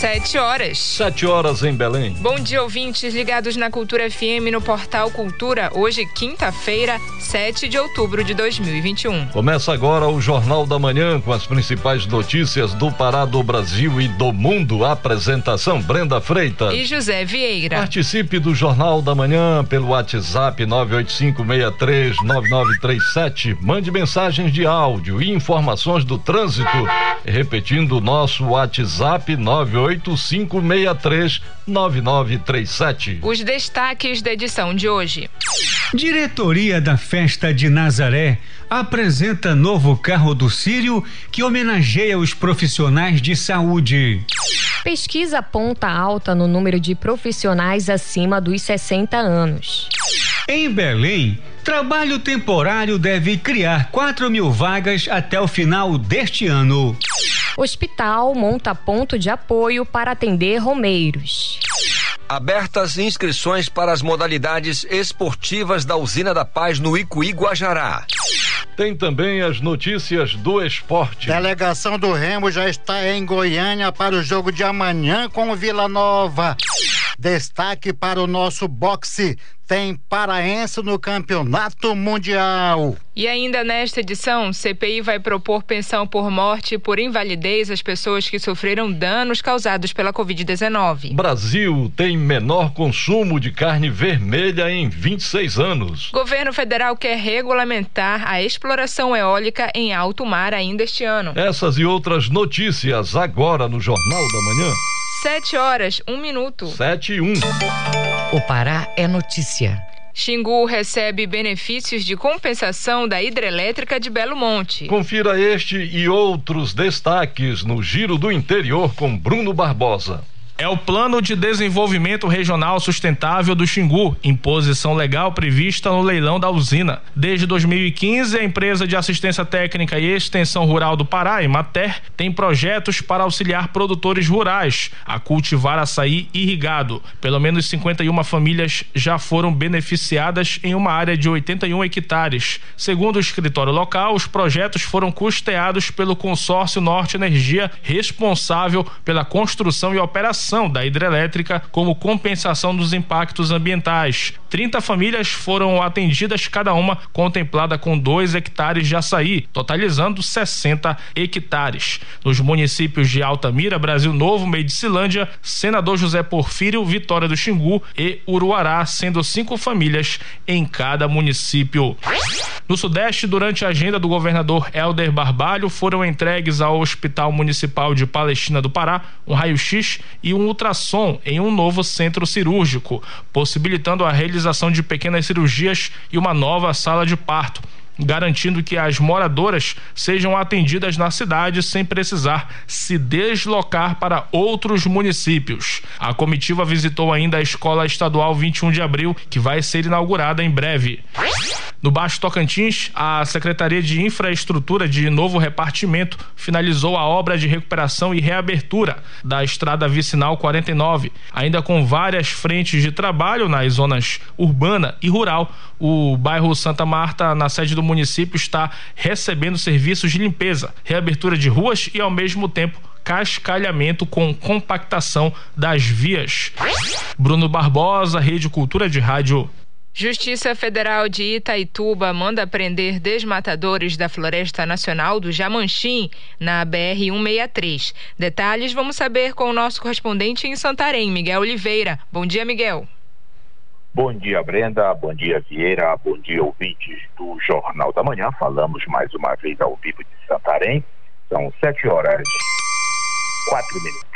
Sete horas. Sete horas em Belém. Bom dia, ouvintes ligados na Cultura FM no Portal Cultura. Hoje, quinta-feira, 7 de outubro de 2021. Começa agora o Jornal da Manhã com as principais notícias do Pará, do Brasil e do mundo. Apresentação Brenda Freitas e José Vieira. Participe do Jornal da Manhã pelo WhatsApp 985639937. Mande mensagens de áudio e informações do trânsito. Repetindo o nosso WhatsApp 98 985639937. Os destaques da edição de hoje. Diretoria da Festa de Nazaré apresenta novo carro do Sírio que homenageia os profissionais de saúde. Pesquisa aponta alta no número de profissionais acima dos 60 anos. Em Belém, trabalho temporário deve criar 4 mil vagas até o final deste ano. Hospital monta ponto de apoio para atender romeiros. Abertas inscrições para as modalidades esportivas da Usina da Paz no Icuí Guajará. Tem também as notícias do esporte. Delegação do Remo já está em Goiânia para o jogo de amanhã com o Vila Nova. Destaque para o nosso boxe. Tem paraense no Campeonato Mundial. E ainda nesta edição, CPI vai propor pensão por morte e por invalidez às pessoas que sofreram danos causados pela Covid-19. Brasil tem menor consumo de carne vermelha em 26 anos. Governo federal quer regulamentar a exploração eólica em alto mar ainda este ano. Essas e outras notícias agora no Jornal da Manhã. Sete horas, um minuto. Sete e um. O Pará é notícia. Xingu recebe benefícios de compensação da hidrelétrica de Belo Monte. Confira este e outros destaques no Giro do Interior com Bruno Barbosa é o Plano de Desenvolvimento Regional Sustentável do Xingu, imposição legal prevista no leilão da usina. Desde 2015, a empresa de assistência técnica e extensão rural do Pará, Emater, tem projetos para auxiliar produtores rurais a cultivar açaí irrigado. Pelo menos 51 famílias já foram beneficiadas em uma área de 81 hectares. Segundo o escritório local, os projetos foram custeados pelo consórcio Norte Energia, responsável pela construção e operação da hidrelétrica como compensação dos impactos ambientais. 30 famílias foram atendidas, cada uma contemplada com 2 hectares de açaí, totalizando 60 hectares. Nos municípios de Altamira, Brasil Novo, Medicilândia, Senador José Porfírio, Vitória do Xingu e Uruará, sendo cinco famílias em cada município. No Sudeste, durante a agenda do governador Helder Barbalho, foram entregues ao Hospital Municipal de Palestina do Pará um raio-x e um um ultrassom em um novo centro cirúrgico, possibilitando a realização de pequenas cirurgias e uma nova sala de parto garantindo que as moradoras sejam atendidas na cidade sem precisar se deslocar para outros municípios. A comitiva visitou ainda a Escola Estadual 21 de Abril, que vai ser inaugurada em breve. No Baixo Tocantins, a Secretaria de Infraestrutura de Novo Repartimento finalizou a obra de recuperação e reabertura da estrada vicinal 49, ainda com várias frentes de trabalho nas zonas urbana e rural. O bairro Santa Marta, na sede do município, está recebendo serviços de limpeza, reabertura de ruas e, ao mesmo tempo, cascalhamento com compactação das vias. Bruno Barbosa, Rede Cultura de Rádio. Justiça Federal de Itaituba manda prender desmatadores da Floresta Nacional do Jamanchim, na BR-163. Detalhes vamos saber com o nosso correspondente em Santarém, Miguel Oliveira. Bom dia, Miguel. Bom dia, Brenda. Bom dia, Vieira. Bom dia, ouvintes do Jornal da Manhã. Falamos mais uma vez ao vivo de Santarém. São sete horas, quatro minutos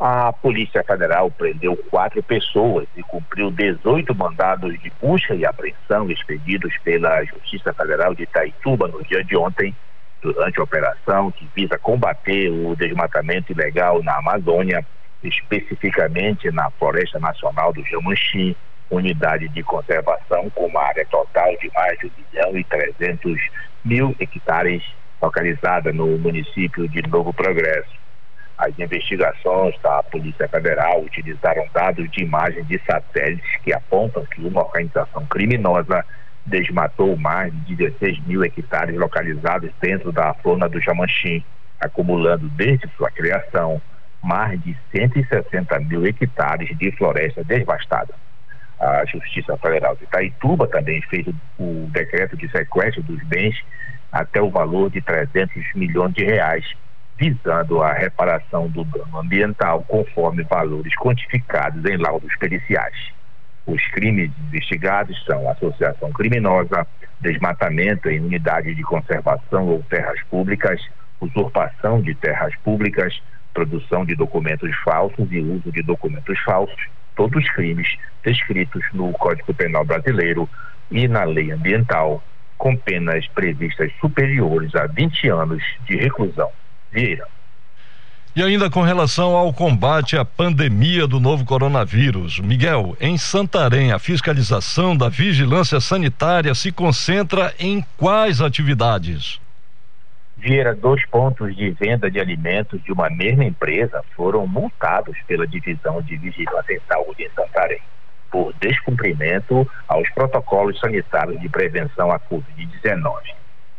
a Polícia Federal prendeu quatro pessoas e cumpriu 18 mandados de busca e apreensão expedidos pela Justiça Federal de Itaituba no dia de ontem, durante a operação que visa combater o desmatamento ilegal na Amazônia, especificamente na Floresta Nacional do Jamanchim, unidade de conservação com uma área total de mais de 1 milhão e 300 mil hectares, localizada no município de Novo Progresso. As investigações da Polícia Federal utilizaram dados de imagem de satélites que apontam que uma organização criminosa desmatou mais de 16 mil hectares localizados dentro da zona do Jamanchim, acumulando desde sua criação mais de 160 mil hectares de floresta devastada. A Justiça Federal de Itaituba também fez o decreto de sequestro dos bens até o valor de 300 milhões de reais, visando a reparação do dano ambiental conforme valores quantificados em laudos periciais. Os crimes investigados são associação criminosa, desmatamento em unidade de conservação ou terras públicas, usurpação de terras públicas, produção de documentos falsos e uso de documentos falsos, todos crimes descritos no Código Penal Brasileiro e na Lei Ambiental, com penas previstas superiores a 20 anos de reclusão. Vieira. E ainda com relação ao combate à pandemia do novo coronavírus, Miguel, em Santarém, a fiscalização da vigilância sanitária se concentra em quais atividades? Vieira, dois pontos de venda de alimentos de uma mesma empresa foram multados pela Divisão de Vigilância em Saúde em Santarém por descumprimento aos protocolos sanitários de prevenção à Covid-19.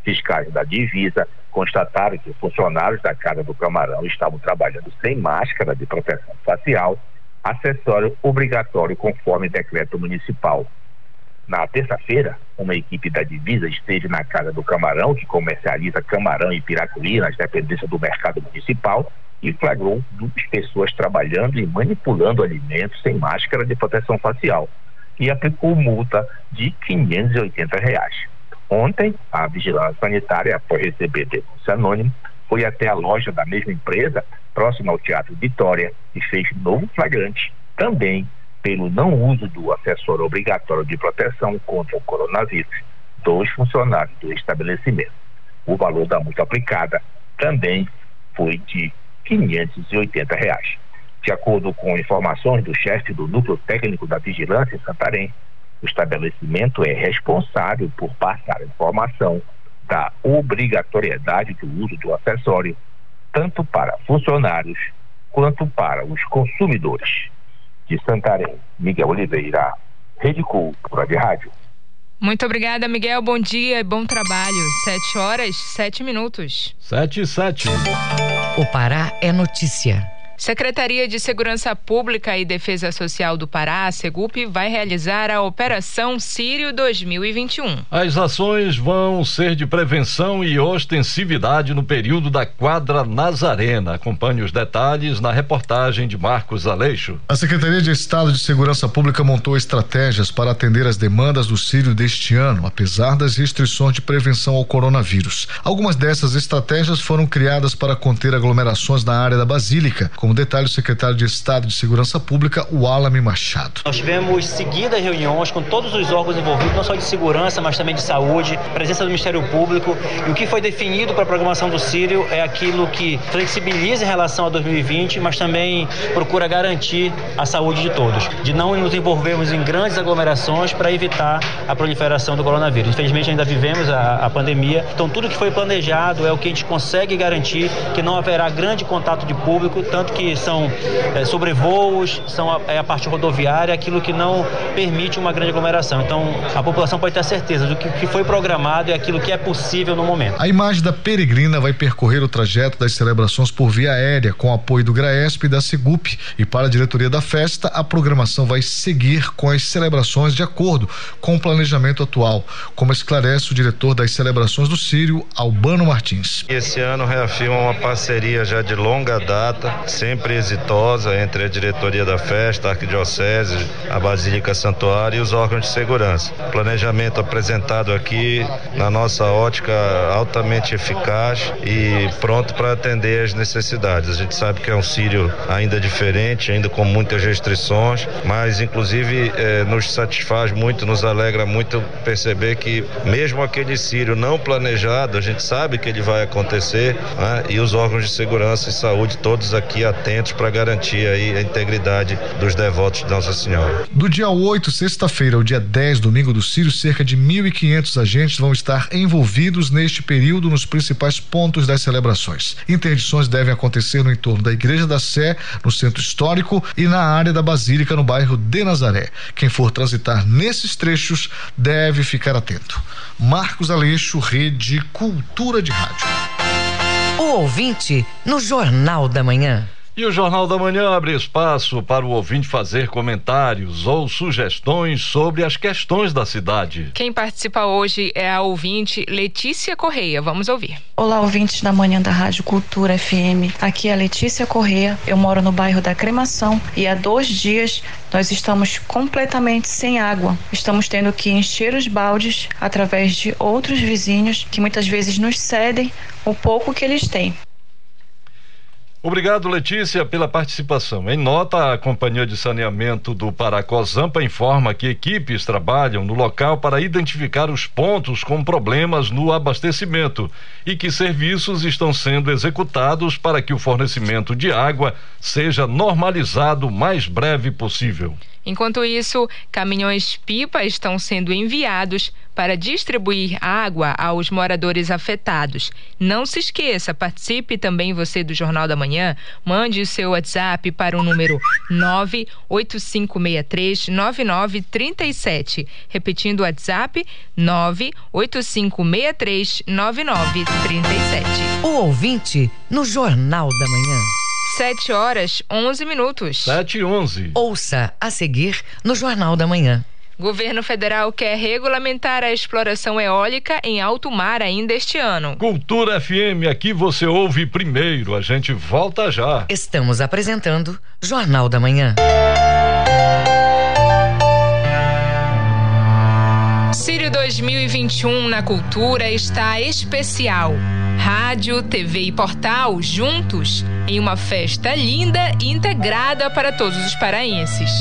Fiscais da divisa constataram que funcionários da Casa do Camarão estavam trabalhando sem máscara de proteção facial, acessório obrigatório conforme decreto municipal. Na terça-feira, uma equipe da divisa esteve na Casa do Camarão, que comercializa camarão e piracuí nas dependências do mercado municipal, e flagrou duas pessoas trabalhando e manipulando alimentos sem máscara de proteção facial e aplicou multa de 580 reais. Ontem, a Vigilância Sanitária, após receber denúncia anônima, foi até a loja da mesma empresa, próxima ao Teatro Vitória, e fez novo flagrante, também pelo não uso do acessório obrigatório de proteção contra o coronavírus, dos funcionários do estabelecimento. O valor da multa aplicada também foi de 580 reais. De acordo com informações do chefe do Núcleo Técnico da Vigilância em Santarém, o estabelecimento é responsável por passar informação da obrigatoriedade do uso do acessório, tanto para funcionários quanto para os consumidores. De Santarém, Miguel Oliveira, Rede Cultura de Rádio. Muito obrigada, Miguel. Bom dia e bom trabalho. Sete horas, sete minutos. Sete e sete. O Pará é notícia. Secretaria de Segurança Pública e Defesa Social do Pará, a Segup, vai realizar a Operação Sírio 2021. As ações vão ser de prevenção e ostensividade no período da quadra Nazarena. Acompanhe os detalhes na reportagem de Marcos Aleixo. A Secretaria de Estado de Segurança Pública montou estratégias para atender as demandas do Sírio deste ano, apesar das restrições de prevenção ao coronavírus. Algumas dessas estratégias foram criadas para conter aglomerações na área da Basílica, como como detalhe o secretário de Estado de Segurança Pública, o Alame Machado. Nós tivemos seguidas reuniões com todos os órgãos envolvidos, não só de segurança, mas também de saúde, presença do Ministério Público. E o que foi definido para a programação do Sírio é aquilo que flexibiliza em relação a 2020, mas também procura garantir a saúde de todos, de não nos envolvermos em grandes aglomerações para evitar a proliferação do coronavírus. Infelizmente ainda vivemos a, a pandemia, então tudo que foi planejado é o que a gente consegue garantir que não haverá grande contato de público, tanto que que são é, sobrevoos, são a, é a parte rodoviária, aquilo que não permite uma grande aglomeração. Então, a população pode ter certeza do que, que foi programado e aquilo que é possível no momento. A imagem da peregrina vai percorrer o trajeto das celebrações por via aérea, com apoio do GRAESP e da Segup. E para a diretoria da festa, a programação vai seguir com as celebrações de acordo com o planejamento atual, como esclarece o diretor das celebrações do Sírio, Albano Martins. Esse ano reafirma uma parceria já de longa data, sempre exitosa entre a diretoria da festa, a arquidiocese, a Basílica Santuário e os órgãos de segurança. Planejamento apresentado aqui na nossa ótica altamente eficaz e pronto para atender as necessidades. A gente sabe que é um sírio ainda diferente, ainda com muitas restrições, mas inclusive eh, nos satisfaz muito, nos alegra muito perceber que mesmo aquele sírio não planejado, a gente sabe que ele vai acontecer né? e os órgãos de segurança e saúde todos aqui atentos para garantir aí a integridade dos devotos de Nossa Senhora. Do dia 8, sexta-feira, ao dia 10, domingo do Sírio, cerca de 1.500 agentes vão estar envolvidos neste período nos principais pontos das celebrações. Interdições devem acontecer no entorno da Igreja da Sé, no centro histórico e na área da Basílica, no bairro de Nazaré. Quem for transitar nesses trechos deve ficar atento. Marcos Aleixo, Rede Cultura de Rádio. O ouvinte no Jornal da Manhã. E o Jornal da Manhã abre espaço para o ouvinte fazer comentários ou sugestões sobre as questões da cidade. Quem participa hoje é a ouvinte Letícia Correia. Vamos ouvir. Olá, ouvintes da manhã da Rádio Cultura FM. Aqui é a Letícia Correia. Eu moro no bairro da Cremação e há dois dias nós estamos completamente sem água. Estamos tendo que encher os baldes através de outros vizinhos que muitas vezes nos cedem o pouco que eles têm. Obrigado, Letícia, pela participação. Em nota, a Companhia de Saneamento do Paracozampa informa que equipes trabalham no local para identificar os pontos com problemas no abastecimento e que serviços estão sendo executados para que o fornecimento de água seja normalizado o mais breve possível. Enquanto isso, caminhões-pipa estão sendo enviados para distribuir água aos moradores afetados. Não se esqueça, participe também você do Jornal da Manhã. Mande o seu WhatsApp para o número 985639937. Repetindo o WhatsApp 985639937. O ouvinte no Jornal da Manhã. 7 horas 11 minutos. 7 e 11. Ouça a seguir no Jornal da Manhã. Governo federal quer regulamentar a exploração eólica em alto mar ainda este ano. Cultura FM, aqui você ouve primeiro. A gente volta já. Estamos apresentando Jornal da Manhã. Sírio 2021 na Cultura está especial. Rádio, TV e portal juntos em uma festa linda e integrada para todos os paraenses.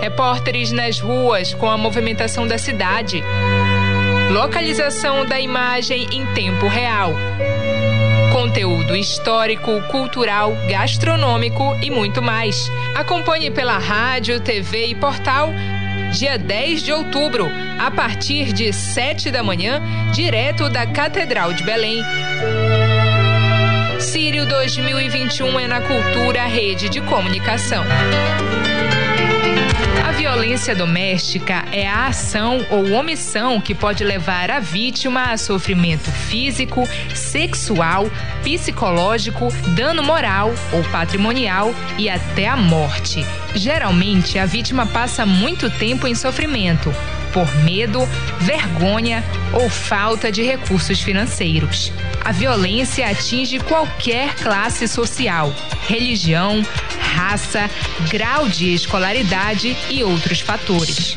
Repórteres nas ruas com a movimentação da cidade. Localização da imagem em tempo real. Conteúdo histórico, cultural, gastronômico e muito mais. Acompanhe pela rádio, TV e portal dia 10 de outubro, a partir de 7 da manhã, direto da Catedral de Belém. Sírio 2021 é na Cultura Rede de Comunicação. A violência doméstica é a ação ou omissão que pode levar a vítima a sofrimento físico, sexual, psicológico, dano moral ou patrimonial e até a morte. Geralmente, a vítima passa muito tempo em sofrimento por medo, vergonha ou falta de recursos financeiros. A violência atinge qualquer classe social, religião, raça, grau de escolaridade e outros fatores.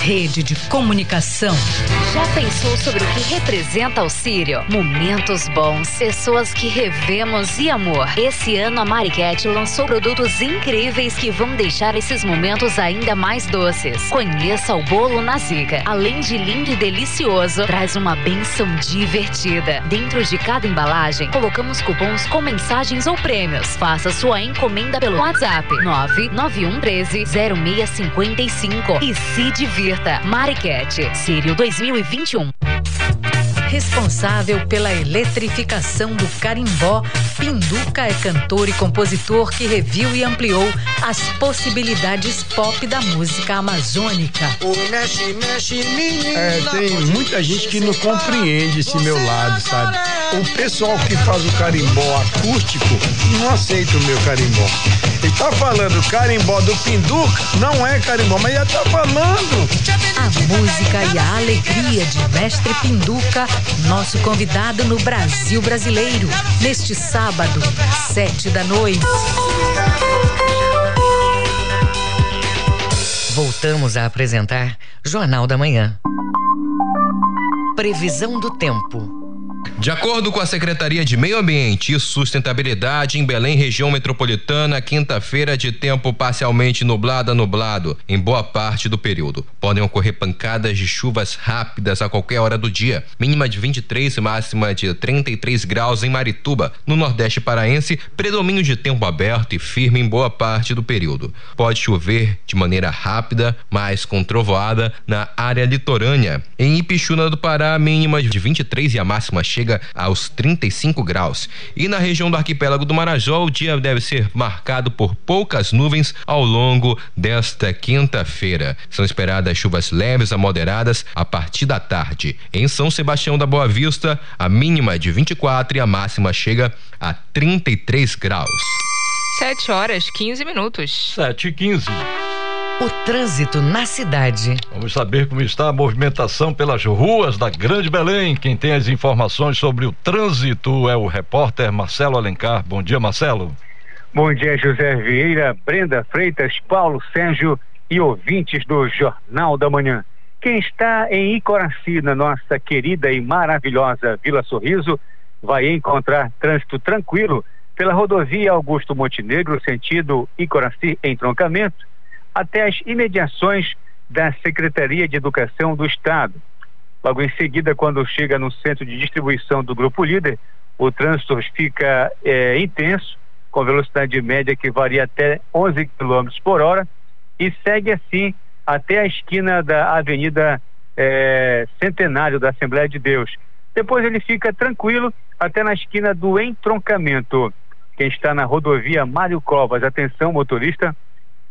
rede de comunicação. Já pensou sobre o que representa o Sírio? Momentos bons, pessoas que revemos e amor. Esse ano a Mariquete lançou produtos incríveis que vão deixar esses momentos ainda mais doces. Conheça o bolo na Zica. Além de lindo e delicioso, traz uma benção divertida. Dentro de cada embalagem, colocamos cupons com mensagens ou prêmios. Faça sua encomenda pelo WhatsApp 99113 0655 e se divirta. Mariquete, Sírio 2021 responsável pela eletrificação do carimbó, Pinduca é cantor e compositor que reviu e ampliou as possibilidades pop da música amazônica. É, tem muita gente que não compreende esse meu lado, sabe? O pessoal que faz o carimbó acústico não aceita o meu carimbó. Ele tá falando carimbó do Pinduca, não é carimbó, mas já tá falando. A música e a alegria de Mestre Pinduca nosso convidado no Brasil Brasileiro, neste sábado, sete da noite. Voltamos a apresentar Jornal da Manhã. Previsão do tempo. De acordo com a Secretaria de Meio Ambiente e Sustentabilidade, em Belém, região metropolitana, quinta-feira de tempo parcialmente nublado a nublado em boa parte do período. Podem ocorrer pancadas de chuvas rápidas a qualquer hora do dia, mínima de 23 e máxima de 33 graus em Marituba. No Nordeste paraense, predomínio de tempo aberto e firme em boa parte do período. Pode chover de maneira rápida, mas com trovoada na área litorânea. Em Ipixuna do Pará, mínima de 23 e a máxima chega aos 35 graus. E na região do arquipélago do Marajó, o dia deve ser marcado por poucas nuvens ao longo desta quinta-feira. São esperadas chuvas leves a moderadas a partir da tarde. Em São Sebastião da Boa Vista, a mínima é de 24 e a máxima chega a 33 graus. 7 horas 15 minutos. 7 e 15. O trânsito na cidade. Vamos saber como está a movimentação pelas ruas da Grande Belém. Quem tem as informações sobre o trânsito é o repórter Marcelo Alencar. Bom dia, Marcelo. Bom dia, José Vieira, Brenda Freitas, Paulo Sérgio e ouvintes do Jornal da Manhã. Quem está em Icoraci, na nossa querida e maravilhosa Vila Sorriso, vai encontrar trânsito tranquilo pela rodovia Augusto Montenegro, sentido Icoraci, entroncamento até as imediações da Secretaria de Educação do Estado. Logo em seguida, quando chega no centro de distribuição do Grupo Líder, o trânsito fica é, intenso, com velocidade média que varia até 11 km por hora, e segue assim até a esquina da Avenida é, Centenário da Assembleia de Deus. Depois ele fica tranquilo até na esquina do entroncamento. Quem está na rodovia Mário Covas, atenção motorista,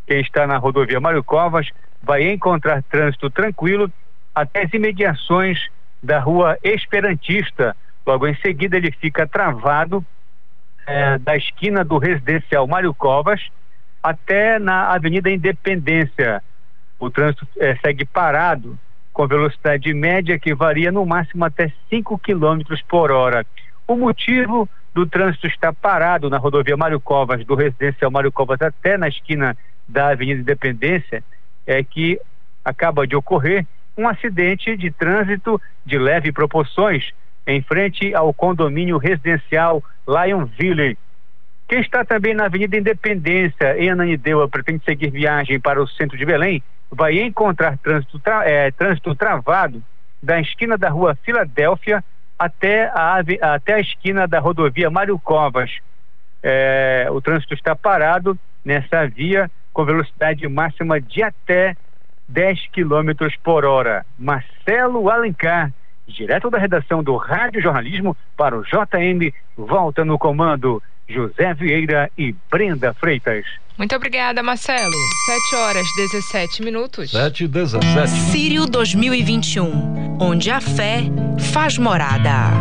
quem está na rodovia Mário Covas vai encontrar trânsito tranquilo até as imediações da rua Esperantista. Logo em seguida, ele fica travado é, da esquina do residencial Mário Covas até na Avenida Independência. O trânsito é, segue parado com velocidade média que varia no máximo até 5 km por hora. O motivo do trânsito estar parado na rodovia Mário Covas, do residencial Mário Covas até na esquina da Avenida Independência é que acaba de ocorrer um acidente de trânsito de leve proporções em frente ao condomínio residencial Lionville. Quem está também na Avenida Independência, em Ananindeua, pretende seguir viagem para o centro de Belém, vai encontrar trânsito, tra é, trânsito travado da esquina da rua Filadélfia até a, até a esquina da rodovia Mário Covas. É, o trânsito está parado nessa via com velocidade máxima de até 10 km por hora. Marcelo Alencar, direto da redação do Rádio Jornalismo para o JM, volta no comando. José Vieira e Brenda Freitas. Muito obrigada, Marcelo. 7 horas 17 minutos. 7 e 17. Sírio 2021, onde a fé faz morada.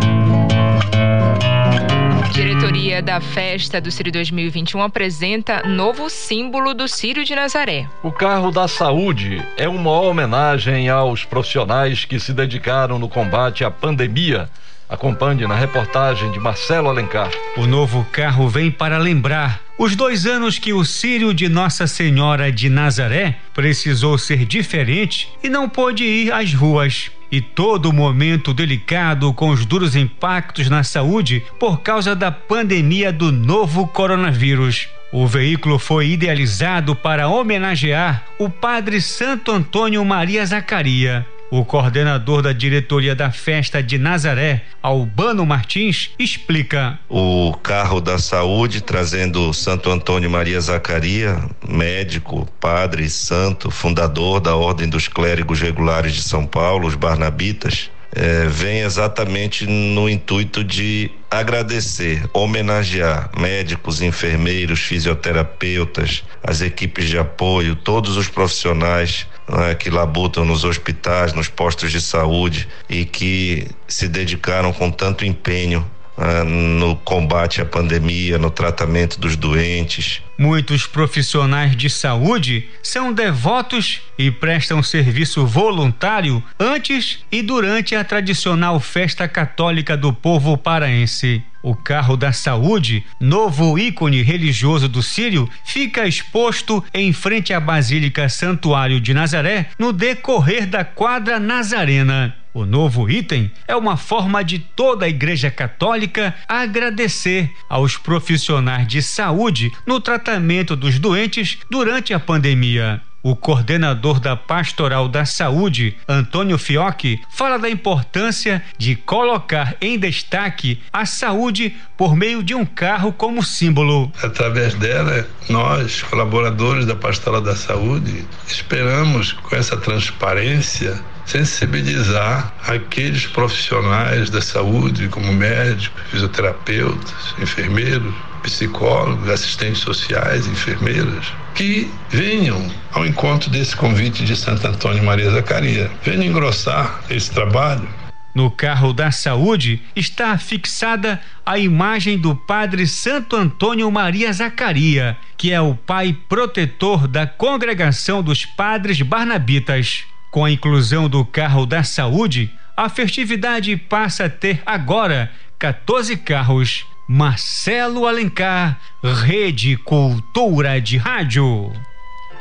Diretoria da Festa do Círio 2021 apresenta novo símbolo do Círio de Nazaré. O carro da saúde é uma homenagem aos profissionais que se dedicaram no combate à pandemia. Acompanhe na reportagem de Marcelo Alencar. O novo carro vem para lembrar os dois anos que o Círio de Nossa Senhora de Nazaré precisou ser diferente e não pôde ir às ruas e todo momento delicado com os duros impactos na saúde por causa da pandemia do novo coronavírus. O veículo foi idealizado para homenagear o Padre Santo Antônio Maria Zacaria. O coordenador da diretoria da festa de Nazaré, Albano Martins, explica. O carro da saúde trazendo Santo Antônio Maria Zacaria, médico, padre, santo, fundador da Ordem dos Clérigos Regulares de São Paulo, os Barnabitas, é, vem exatamente no intuito de agradecer, homenagear médicos, enfermeiros, fisioterapeutas, as equipes de apoio, todos os profissionais né, que labutam nos hospitais, nos postos de saúde e que se dedicaram com tanto empenho né, no combate à pandemia, no tratamento dos doentes. Muitos profissionais de saúde são devotos e prestam serviço voluntário antes e durante a tradicional festa católica do povo paraense. O carro da saúde, novo ícone religioso do Sírio, fica exposto em frente à Basílica Santuário de Nazaré no decorrer da quadra nazarena. O novo item é uma forma de toda a Igreja Católica agradecer aos profissionais de saúde no tratamento dos doentes durante a pandemia. O coordenador da Pastoral da Saúde, Antônio Fiocchi, fala da importância de colocar em destaque a saúde por meio de um carro como símbolo. Através dela, nós, colaboradores da Pastoral da Saúde, esperamos com essa transparência sensibilizar aqueles profissionais da saúde, como médicos, fisioterapeutas, enfermeiros, psicólogos, assistentes sociais, enfermeiras, que venham ao encontro desse convite de Santo Antônio Maria Zacaria. Venham engrossar esse trabalho. No carro da saúde está fixada a imagem do Padre Santo Antônio Maria Zacaria, que é o pai protetor da congregação dos padres barnabitas. Com a inclusão do carro da saúde, a festividade passa a ter agora 14 carros. Marcelo Alencar, Rede Cultura de Rádio.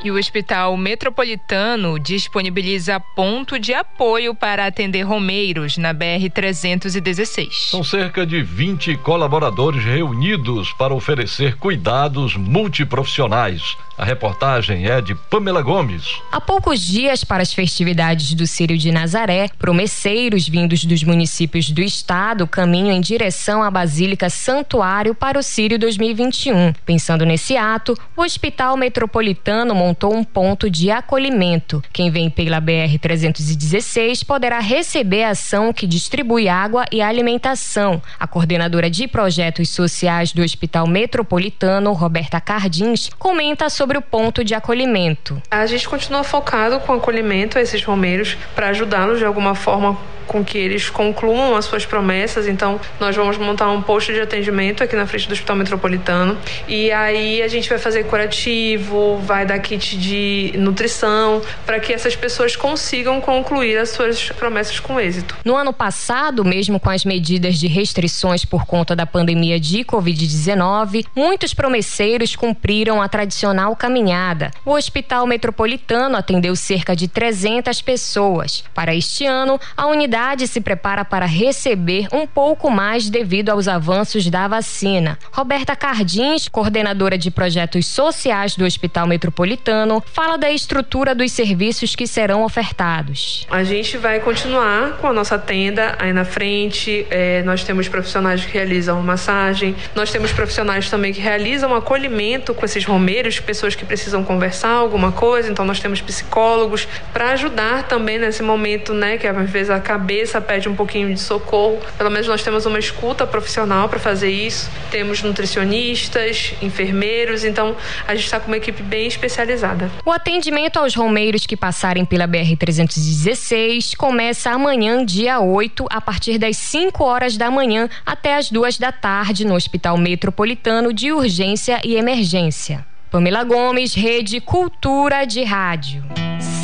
E o Hospital Metropolitano disponibiliza ponto de apoio para atender romeiros na BR-316. São cerca de 20 colaboradores reunidos para oferecer cuidados multiprofissionais. A reportagem é de Pamela Gomes. Há poucos dias para as festividades do Círio de Nazaré, promesseiros vindos dos municípios do estado caminham em direção à Basílica Santuário para o Círio 2021. Pensando nesse ato, o Hospital Metropolitano montou um ponto de acolhimento. Quem vem pela BR-316 poderá receber a ação que distribui água e alimentação. A coordenadora de projetos sociais do Hospital Metropolitano, Roberta Cardins, comenta sobre o ponto de acolhimento. A gente continua focado com acolhimento a esses romeiros para ajudá-los de alguma forma com que eles concluam as suas promessas. Então, nós vamos montar um posto de atendimento aqui na frente do Hospital Metropolitano. E aí a gente vai fazer curativo, vai dar kit de nutrição, para que essas pessoas consigam concluir as suas promessas com êxito. No ano passado, mesmo com as medidas de restrições por conta da pandemia de Covid-19, muitos promesseiros cumpriram a tradicional caminhada. O Hospital Metropolitano atendeu cerca de 300 pessoas. Para este ano, a unidade cidade se prepara para receber um pouco mais devido aos avanços da vacina. Roberta Cardins, coordenadora de projetos sociais do Hospital Metropolitano, fala da estrutura dos serviços que serão ofertados. A gente vai continuar com a nossa tenda aí na frente. É, nós temos profissionais que realizam massagem, nós temos profissionais também que realizam acolhimento com esses romeiros, pessoas que precisam conversar alguma coisa. Então nós temos psicólogos para ajudar também nesse momento, né, que às vezes acaba cabeça pede um pouquinho de socorro. Pelo menos nós temos uma escuta profissional para fazer isso. Temos nutricionistas, enfermeiros, então a gente está com uma equipe bem especializada. O atendimento aos romeiros que passarem pela BR-316 começa amanhã, dia 8, a partir das 5 horas da manhã até as 2 da tarde no Hospital Metropolitano de Urgência e Emergência. Pamela Gomes, Rede Cultura de Rádio.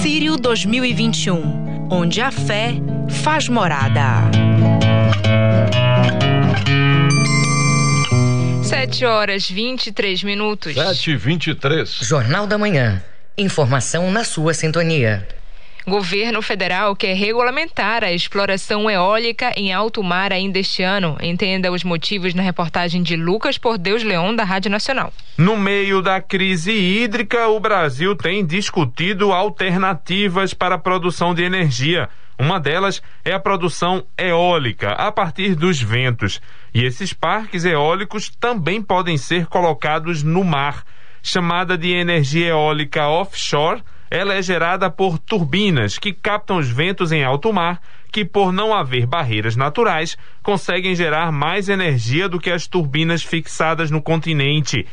Sírio 2021, onde a fé faz morada. Sete horas vinte e três minutos. Sete e vinte e três. Jornal da Manhã. Informação na sua sintonia. Governo federal quer regulamentar a exploração eólica em alto mar ainda este ano. Entenda os motivos na reportagem de Lucas Por Deus Leão, da Rádio Nacional. No meio da crise hídrica, o Brasil tem discutido alternativas para a produção de energia. Uma delas é a produção eólica a partir dos ventos. E esses parques eólicos também podem ser colocados no mar. Chamada de energia eólica offshore, ela é gerada por turbinas que captam os ventos em alto mar, que por não haver barreiras naturais, conseguem gerar mais energia do que as turbinas fixadas no continente.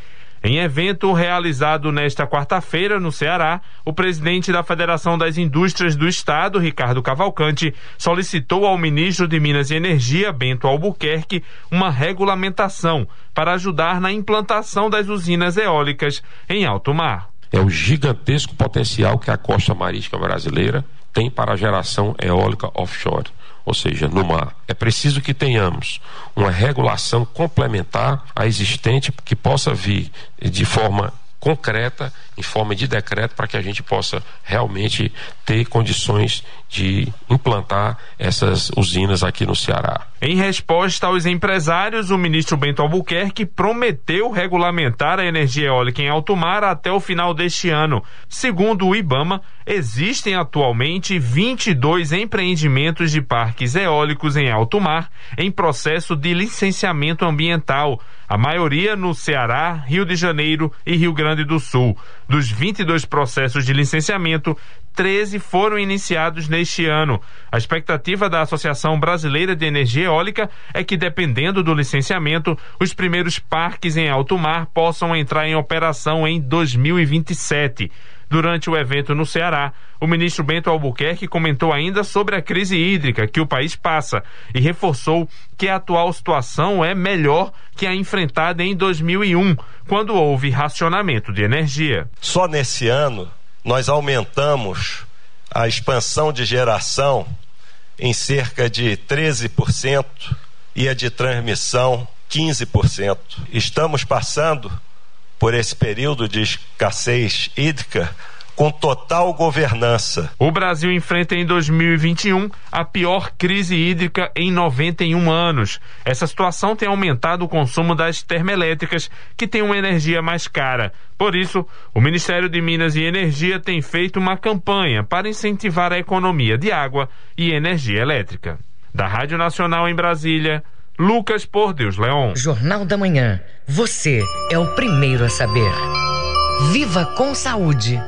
Em evento realizado nesta quarta-feira no Ceará, o presidente da Federação das Indústrias do Estado, Ricardo Cavalcante, solicitou ao ministro de Minas e Energia, Bento Albuquerque, uma regulamentação para ajudar na implantação das usinas eólicas em alto mar é o gigantesco potencial que a costa marítima brasileira tem para a geração eólica offshore, ou seja, no mar. É preciso que tenhamos uma regulação complementar à existente que possa vir de forma concreta, em forma de decreto, para que a gente possa realmente ter condições de implantar essas usinas aqui no Ceará. Em resposta aos empresários, o ministro Bento Albuquerque prometeu regulamentar a energia eólica em alto mar até o final deste ano. Segundo o IBAMA, existem atualmente 22 empreendimentos de parques eólicos em alto mar em processo de licenciamento ambiental, a maioria no Ceará, Rio de Janeiro e Rio Grande do Sul. Dos 22 processos de licenciamento, 13 foram iniciados neste ano. A expectativa da Associação Brasileira de Energia Eólica é que, dependendo do licenciamento, os primeiros parques em alto mar possam entrar em operação em 2027. Durante o evento no Ceará, o ministro Bento Albuquerque comentou ainda sobre a crise hídrica que o país passa e reforçou que a atual situação é melhor que a enfrentada em 2001, quando houve racionamento de energia. Só nesse ano nós aumentamos a expansão de geração em cerca de 13% e a de transmissão 15%. Estamos passando por esse período de escassez hídrica com total governança. O Brasil enfrenta em 2021 a pior crise hídrica em 91 anos. Essa situação tem aumentado o consumo das termoelétricas, que têm uma energia mais cara. Por isso, o Ministério de Minas e Energia tem feito uma campanha para incentivar a economia de água e energia elétrica. Da Rádio Nacional em Brasília, Lucas Por Deus Leon. Jornal da Manhã. Você é o primeiro a saber. Viva com saúde.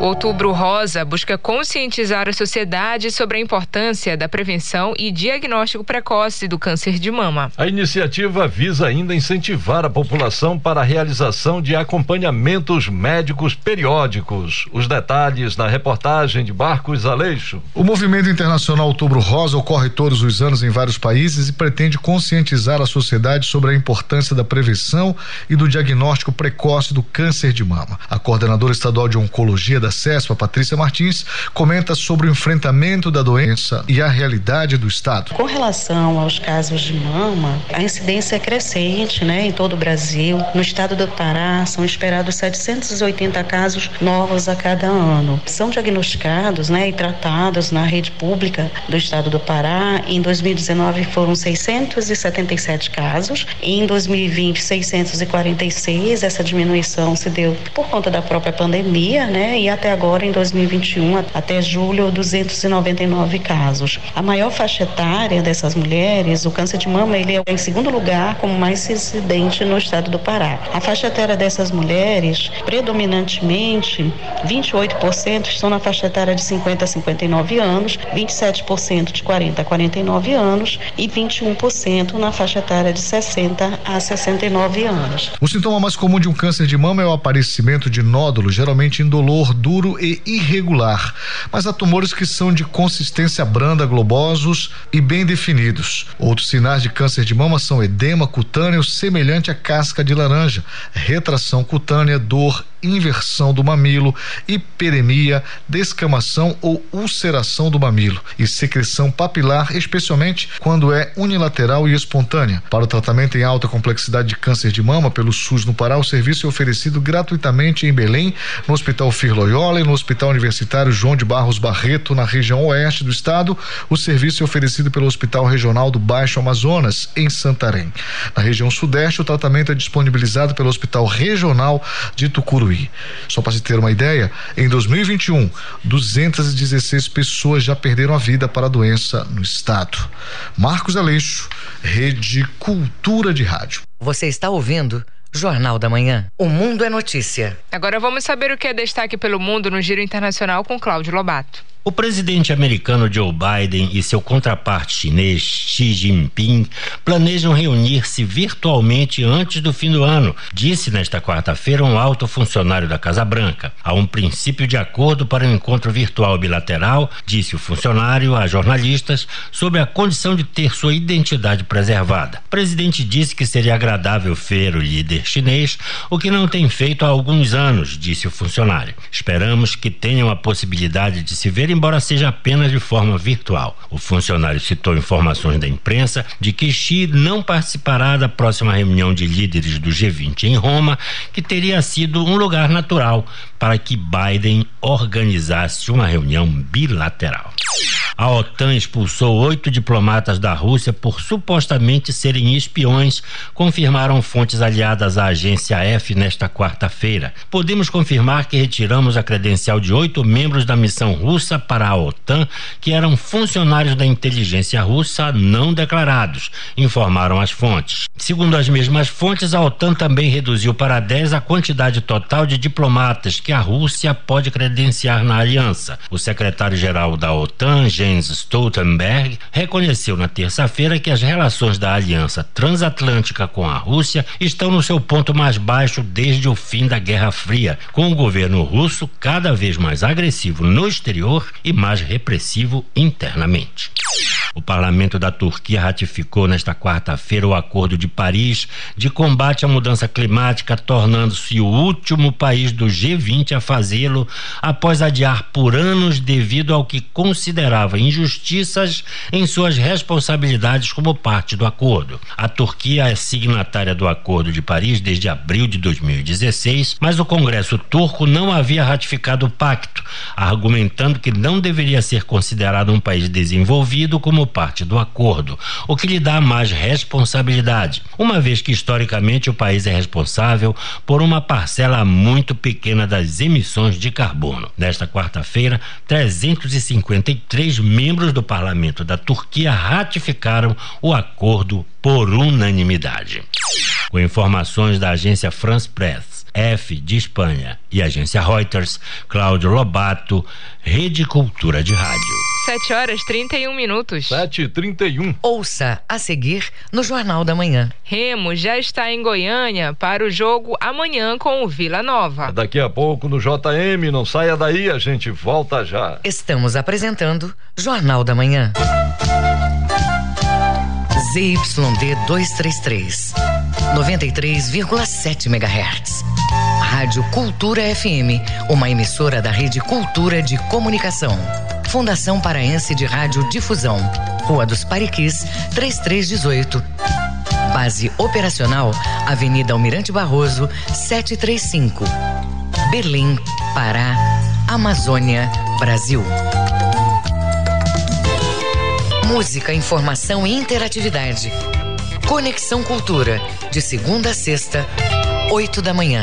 Outubro Rosa busca conscientizar a sociedade sobre a importância da prevenção e diagnóstico precoce do câncer de mama. A iniciativa visa ainda incentivar a população para a realização de acompanhamentos médicos periódicos. Os detalhes na reportagem de Barcos Aleixo. O movimento internacional Outubro Rosa ocorre todos os anos em vários países e pretende conscientizar a sociedade sobre a importância da prevenção e do diagnóstico precoce do câncer de mama. A coordenadora estadual de oncologia da acesso, a Patrícia Martins, comenta sobre o enfrentamento da doença e a realidade do Estado. Com relação aos casos de mama, a incidência é crescente né, em todo o Brasil. No estado do Pará, são esperados 780 casos novos a cada ano. São diagnosticados né, e tratados na rede pública do estado do Pará. Em 2019 foram 677 casos, em 2020 646. Essa diminuição se deu por conta da própria pandemia, né? E até agora, em 2021, até julho, 299 casos. A maior faixa etária dessas mulheres, o câncer de mama, ele é em segundo lugar como mais incidente no estado do Pará. A faixa etária dessas mulheres, predominantemente, 28% estão na faixa etária de 50 a 59 anos, 27% de 40 a 49 anos e 21% na faixa etária de 60 a 69 anos. O sintoma mais comum de um câncer de mama é o aparecimento de nódulos, geralmente indolor, duro e irregular, mas há tumores que são de consistência branda, globosos e bem definidos. Outros sinais de câncer de mama são edema cutâneo semelhante à casca de laranja, retração cutânea, dor inversão do mamilo, hiperemia, descamação ou ulceração do mamilo e secreção papilar, especialmente quando é unilateral e espontânea. Para o tratamento em alta complexidade de câncer de mama pelo SUS no Pará, o serviço é oferecido gratuitamente em Belém, no Hospital Firloyola e no Hospital Universitário João de Barros Barreto, na região oeste do estado. O serviço é oferecido pelo Hospital Regional do Baixo Amazonas, em Santarém. Na região sudeste, o tratamento é disponibilizado pelo Hospital Regional de Tucuruí. Só para se ter uma ideia, em 2021, 216 pessoas já perderam a vida para a doença no estado. Marcos Aleixo, Rede Cultura de Rádio. Você está ouvindo Jornal da Manhã. O Mundo é Notícia. Agora vamos saber o que é destaque pelo mundo no Giro Internacional com Cláudio Lobato. O presidente americano Joe Biden e seu contraparte chinês Xi Jinping planejam reunir-se virtualmente antes do fim do ano, disse nesta quarta-feira um alto funcionário da Casa Branca. Há um princípio de acordo para um encontro virtual bilateral, disse o funcionário a jornalistas, sobre a condição de ter sua identidade preservada. O presidente disse que seria agradável ver o líder chinês, o que não tem feito há alguns anos, disse o funcionário. Esperamos que tenham a possibilidade de se ver embora seja apenas de forma virtual. O funcionário citou informações da imprensa de que Xi não participará da próxima reunião de líderes do G20 em Roma, que teria sido um lugar natural para que Biden organizasse uma reunião bilateral. A OTAN expulsou oito diplomatas da Rússia por supostamente serem espiões, confirmaram fontes aliadas à agência F nesta quarta-feira. Podemos confirmar que retiramos a credencial de oito membros da missão russa para a OTAN, que eram funcionários da inteligência russa não declarados, informaram as fontes. Segundo as mesmas fontes, a OTAN também reduziu para 10 a quantidade total de diplomatas que a Rússia pode credenciar na aliança. O secretário-geral da OTAN, Jens Stoltenberg, reconheceu na terça-feira que as relações da aliança transatlântica com a Rússia estão no seu ponto mais baixo desde o fim da Guerra Fria, com o governo russo cada vez mais agressivo no exterior e mais repressivo internamente. O parlamento da Turquia ratificou nesta quarta-feira o Acordo de Paris de combate à mudança climática, tornando-se o último país do G20 a fazê-lo após adiar por anos devido ao que considerava injustiças em suas responsabilidades como parte do acordo. A Turquia é signatária do Acordo de Paris desde abril de 2016, mas o Congresso turco não havia ratificado o pacto, argumentando que não deveria ser considerado um país desenvolvido como como parte do acordo, o que lhe dá mais responsabilidade, uma vez que historicamente o país é responsável por uma parcela muito pequena das emissões de carbono. Nesta quarta-feira, 353 membros do parlamento da Turquia ratificaram o acordo por unanimidade. Com informações da agência France Press, F de Espanha e agência Reuters, Cláudio Lobato, Rede Cultura de Rádio. 7 horas 31 minutos. 7 e 31 Ouça a seguir no Jornal da Manhã. Remo já está em Goiânia para o jogo amanhã com o Vila Nova. Daqui a pouco no JM, não saia daí, a gente volta já. Estamos apresentando Jornal da Manhã. ZYD 233, 93,7 MHz. Rádio Cultura FM, uma emissora da Rede Cultura de Comunicação. Fundação Paraense de Rádio Difusão. Rua dos Pariquis, 3318. Base operacional, Avenida Almirante Barroso, 735. Berlim, Pará, Amazônia, Brasil. Música, informação e interatividade. Conexão Cultura, de segunda a sexta, oito da manhã.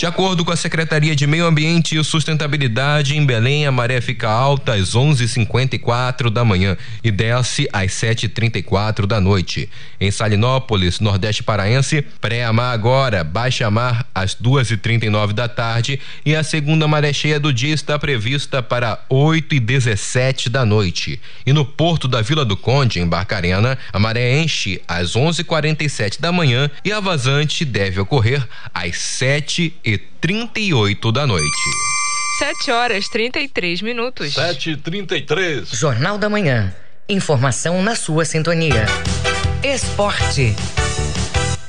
De acordo com a Secretaria de Meio Ambiente e Sustentabilidade, em Belém a maré fica alta às 11:54 da manhã e desce às 7:34 da noite. Em Salinópolis, Nordeste Paraense, pré-mar agora, baixa mar às 2:39 da tarde e a segunda maré cheia do dia está prevista para 8:17 da noite. E no porto da Vila do Conde, em Barcarena, a maré enche às 11:47 da manhã e a vazante deve ocorrer às 7 e 38 da noite. 7 horas 33 minutos. 7 e 33 Jornal da Manhã. Informação na sua sintonia. Esporte.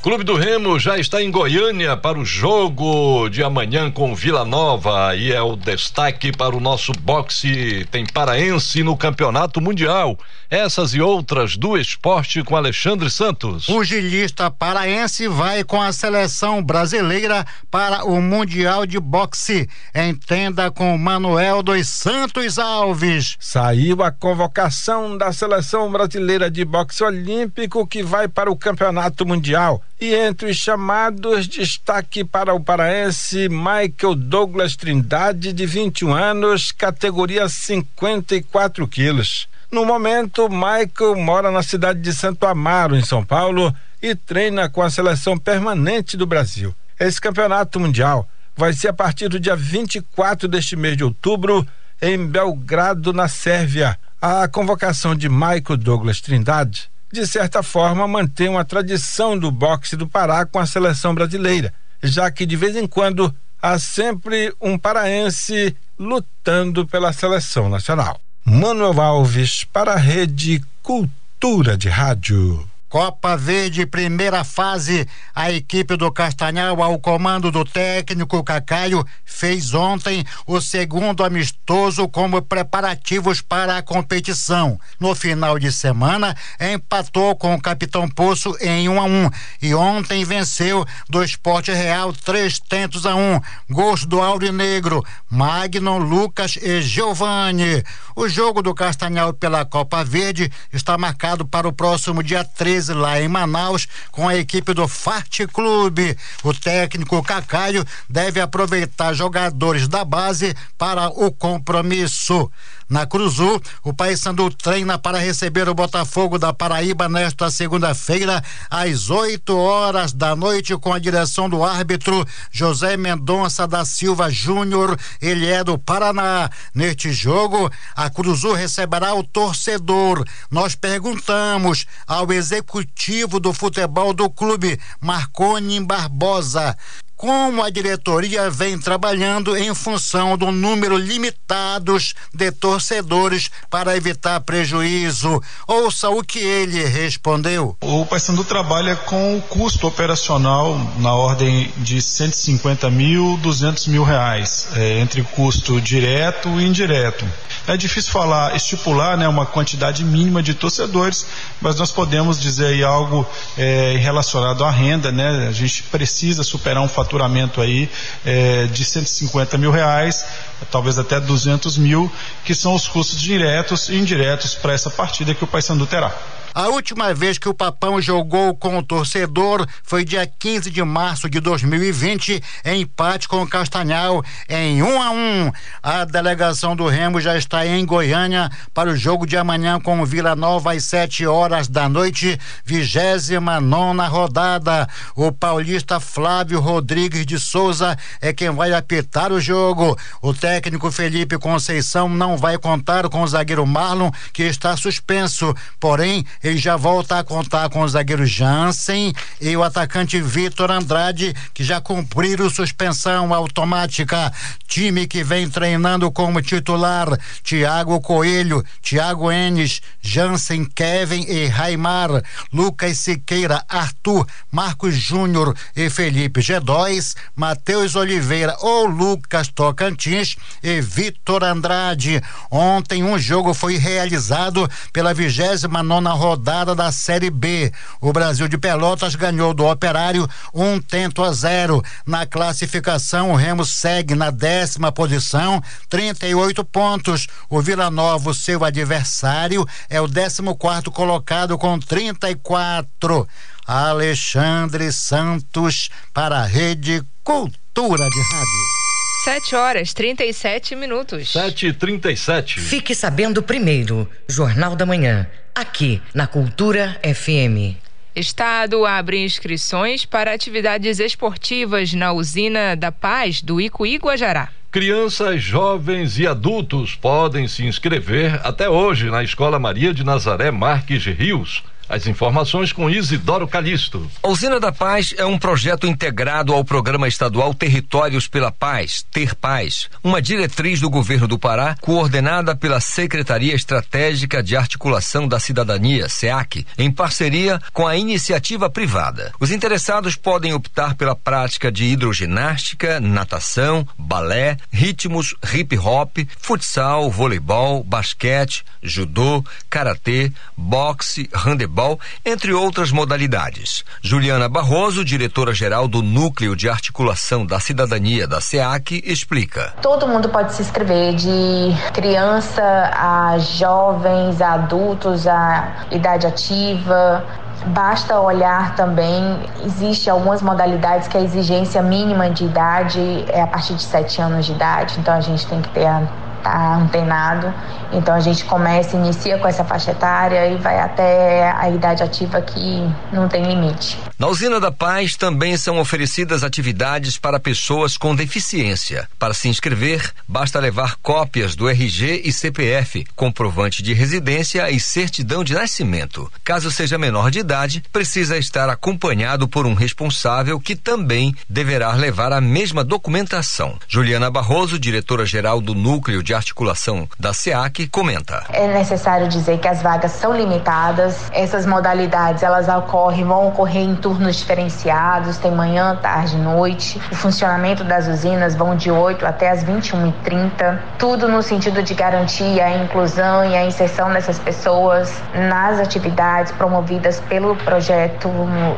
Clube do Remo já está em Goiânia para o jogo de amanhã com Vila Nova e é o destaque para o nosso boxe. Tem paraense no Campeonato Mundial. Essas e outras do esporte com Alexandre Santos. O gilista paraense vai com a seleção brasileira para o Mundial de Boxe. Entenda com Manuel dos Santos Alves. Saiu a convocação da seleção brasileira de boxe olímpico que vai para o Campeonato Mundial. E entre os chamados, destaque para o paraense Michael Douglas Trindade, de 21 anos, categoria 54 quilos. No momento, Michael mora na cidade de Santo Amaro, em São Paulo, e treina com a seleção permanente do Brasil. Esse campeonato mundial vai ser a partir do dia 24 deste mês de outubro, em Belgrado, na Sérvia. A convocação de Michael Douglas Trindade, de certa forma, mantém uma tradição do boxe do Pará com a seleção brasileira, já que de vez em quando há sempre um paraense lutando pela seleção nacional. Manuel Alves para a Rede Cultura de Rádio. Copa Verde, primeira fase. A equipe do Castanhal, ao comando do técnico Cacaio, fez ontem o segundo amistoso como preparativos para a competição. No final de semana, empatou com o Capitão Poço em 1 um a 1 um, e ontem venceu do Esporte Real três tentos a um. Gols do Aurinegro, Magno, Lucas e Giovanni. O jogo do Castanhal pela Copa Verde está marcado para o próximo dia 13 lá em Manaus com a equipe do Farte Clube. O técnico Cacaio deve aproveitar jogadores da base para o compromisso. Na Cruzul, o Paysandu treina para receber o Botafogo da Paraíba nesta segunda-feira, às 8 horas da noite, com a direção do árbitro José Mendonça da Silva Júnior. Ele é do Paraná. Neste jogo, a Cruzul receberá o torcedor. Nós perguntamos ao executivo do futebol do clube, Marconi Barbosa como a diretoria vem trabalhando em função do número limitados de torcedores para evitar prejuízo. Ouça o que ele respondeu. O Paysandu trabalha com o custo operacional na ordem de 150 mil, 200 mil reais, é, entre custo direto e indireto. É difícil falar, estipular né, uma quantidade mínima de torcedores, mas nós podemos dizer aí algo é, relacionado à renda, né? A gente precisa superar um faturamento aí é, de 150 mil reais, talvez até 200 mil, que são os custos diretos e indiretos para essa partida que o Paysandu terá. A última vez que o Papão jogou com o torcedor foi dia 15 de março de 2020, em empate com o Castanhal, em 1 um a 1. Um. A delegação do Remo já está em Goiânia para o jogo de amanhã com o Vila Nova às 7 horas da noite, 29 nona rodada. O paulista Flávio Rodrigues de Souza é quem vai apitar o jogo. O técnico Felipe Conceição não vai contar com o zagueiro Marlon, que está suspenso, porém ele já volta a contar com o zagueiro Jansen e o atacante Vitor Andrade, que já cumpriram suspensão automática. Time que vem treinando como titular: Tiago Coelho, Tiago Enes, Jansen, Kevin e Raimar, Lucas Siqueira, Arthur, Marcos Júnior e Felipe G2, Matheus Oliveira ou Lucas Tocantins e Vitor Andrade. Ontem um jogo foi realizado pela vigésima nona rodada rodada da Série B. O Brasil de Pelotas ganhou do Operário um tento a zero. Na classificação, o Remo segue na décima posição, 38 pontos. O Vila Nova, seu adversário, é o 14 quarto colocado com 34. Alexandre Santos para a Rede Cultura de Rádio. 7 horas 37 minutos. 7 e 37 Fique sabendo primeiro. Jornal da Manhã. Aqui na Cultura FM. Estado abre inscrições para atividades esportivas na usina da Paz do Icuí Guajará. Crianças, jovens e adultos podem se inscrever até hoje na Escola Maria de Nazaré Marques Rios as informações com Isidoro Calixto. A Usina da Paz é um projeto integrado ao Programa Estadual Territórios pela Paz, Ter Paz, uma diretriz do governo do Pará, coordenada pela Secretaria Estratégica de Articulação da Cidadania, SEAC, em parceria com a iniciativa privada. Os interessados podem optar pela prática de hidroginástica, natação, balé, ritmos hip hop, futsal, voleibol, basquete, judô, karatê, boxe, handebol futebol, entre outras modalidades. Juliana Barroso, diretora-geral do Núcleo de Articulação da Cidadania da SEAC, explica. Todo mundo pode se inscrever, de criança a jovens, a adultos, a idade ativa, Basta olhar também, existe algumas modalidades que a exigência mínima de idade é a partir de 7 anos de idade, então a gente tem que ter a tá antenado. Então a gente começa, inicia com essa faixa etária e vai até a idade ativa que não tem limite. Na usina da Paz também são oferecidas atividades para pessoas com deficiência. Para se inscrever, basta levar cópias do RG e CPF, comprovante de residência e certidão de nascimento. Caso seja menor de idade, precisa estar acompanhado por um responsável que também deverá levar a mesma documentação. Juliana Barroso, diretora-geral do Núcleo de Articulação da SEAC, comenta. É necessário dizer que as vagas são limitadas. Essas modalidades elas ocorrem, vão ocorrer em turnos diferenciados, tem manhã, tarde, noite. O funcionamento das usinas vão de 8 até as 21h30. Tudo no sentido de garantir a inclusão e a inserção dessas pessoas nas atividades promovidas pelo projeto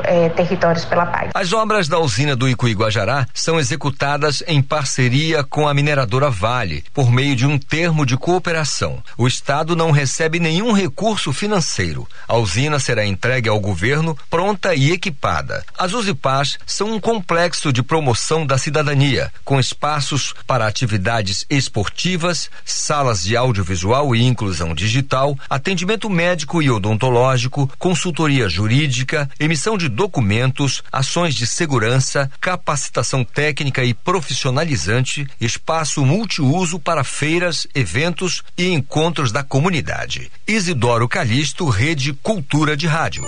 é, Territórios pela Paz. As obras da usina do Icuí Guajará são executadas em parceria com a mineradora Vale, por meio de um termo de cooperação. O Estado não recebe nenhum recurso financeiro. A usina será entregue ao governo pronta e equipada. As Usipás são um complexo de promoção da cidadania, com espaços para atividades esportivas, salas de audiovisual e inclusão digital, atendimento médico e odontológico, consultoria jurídica, emissão de documentos, ações de segurança, capacitação técnica e profissionalizante, espaço multiuso para feiras, eventos e encontros da comunidade. Isidoro Calixto, Rede Cultura de Rádio.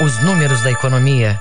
Os números da economia.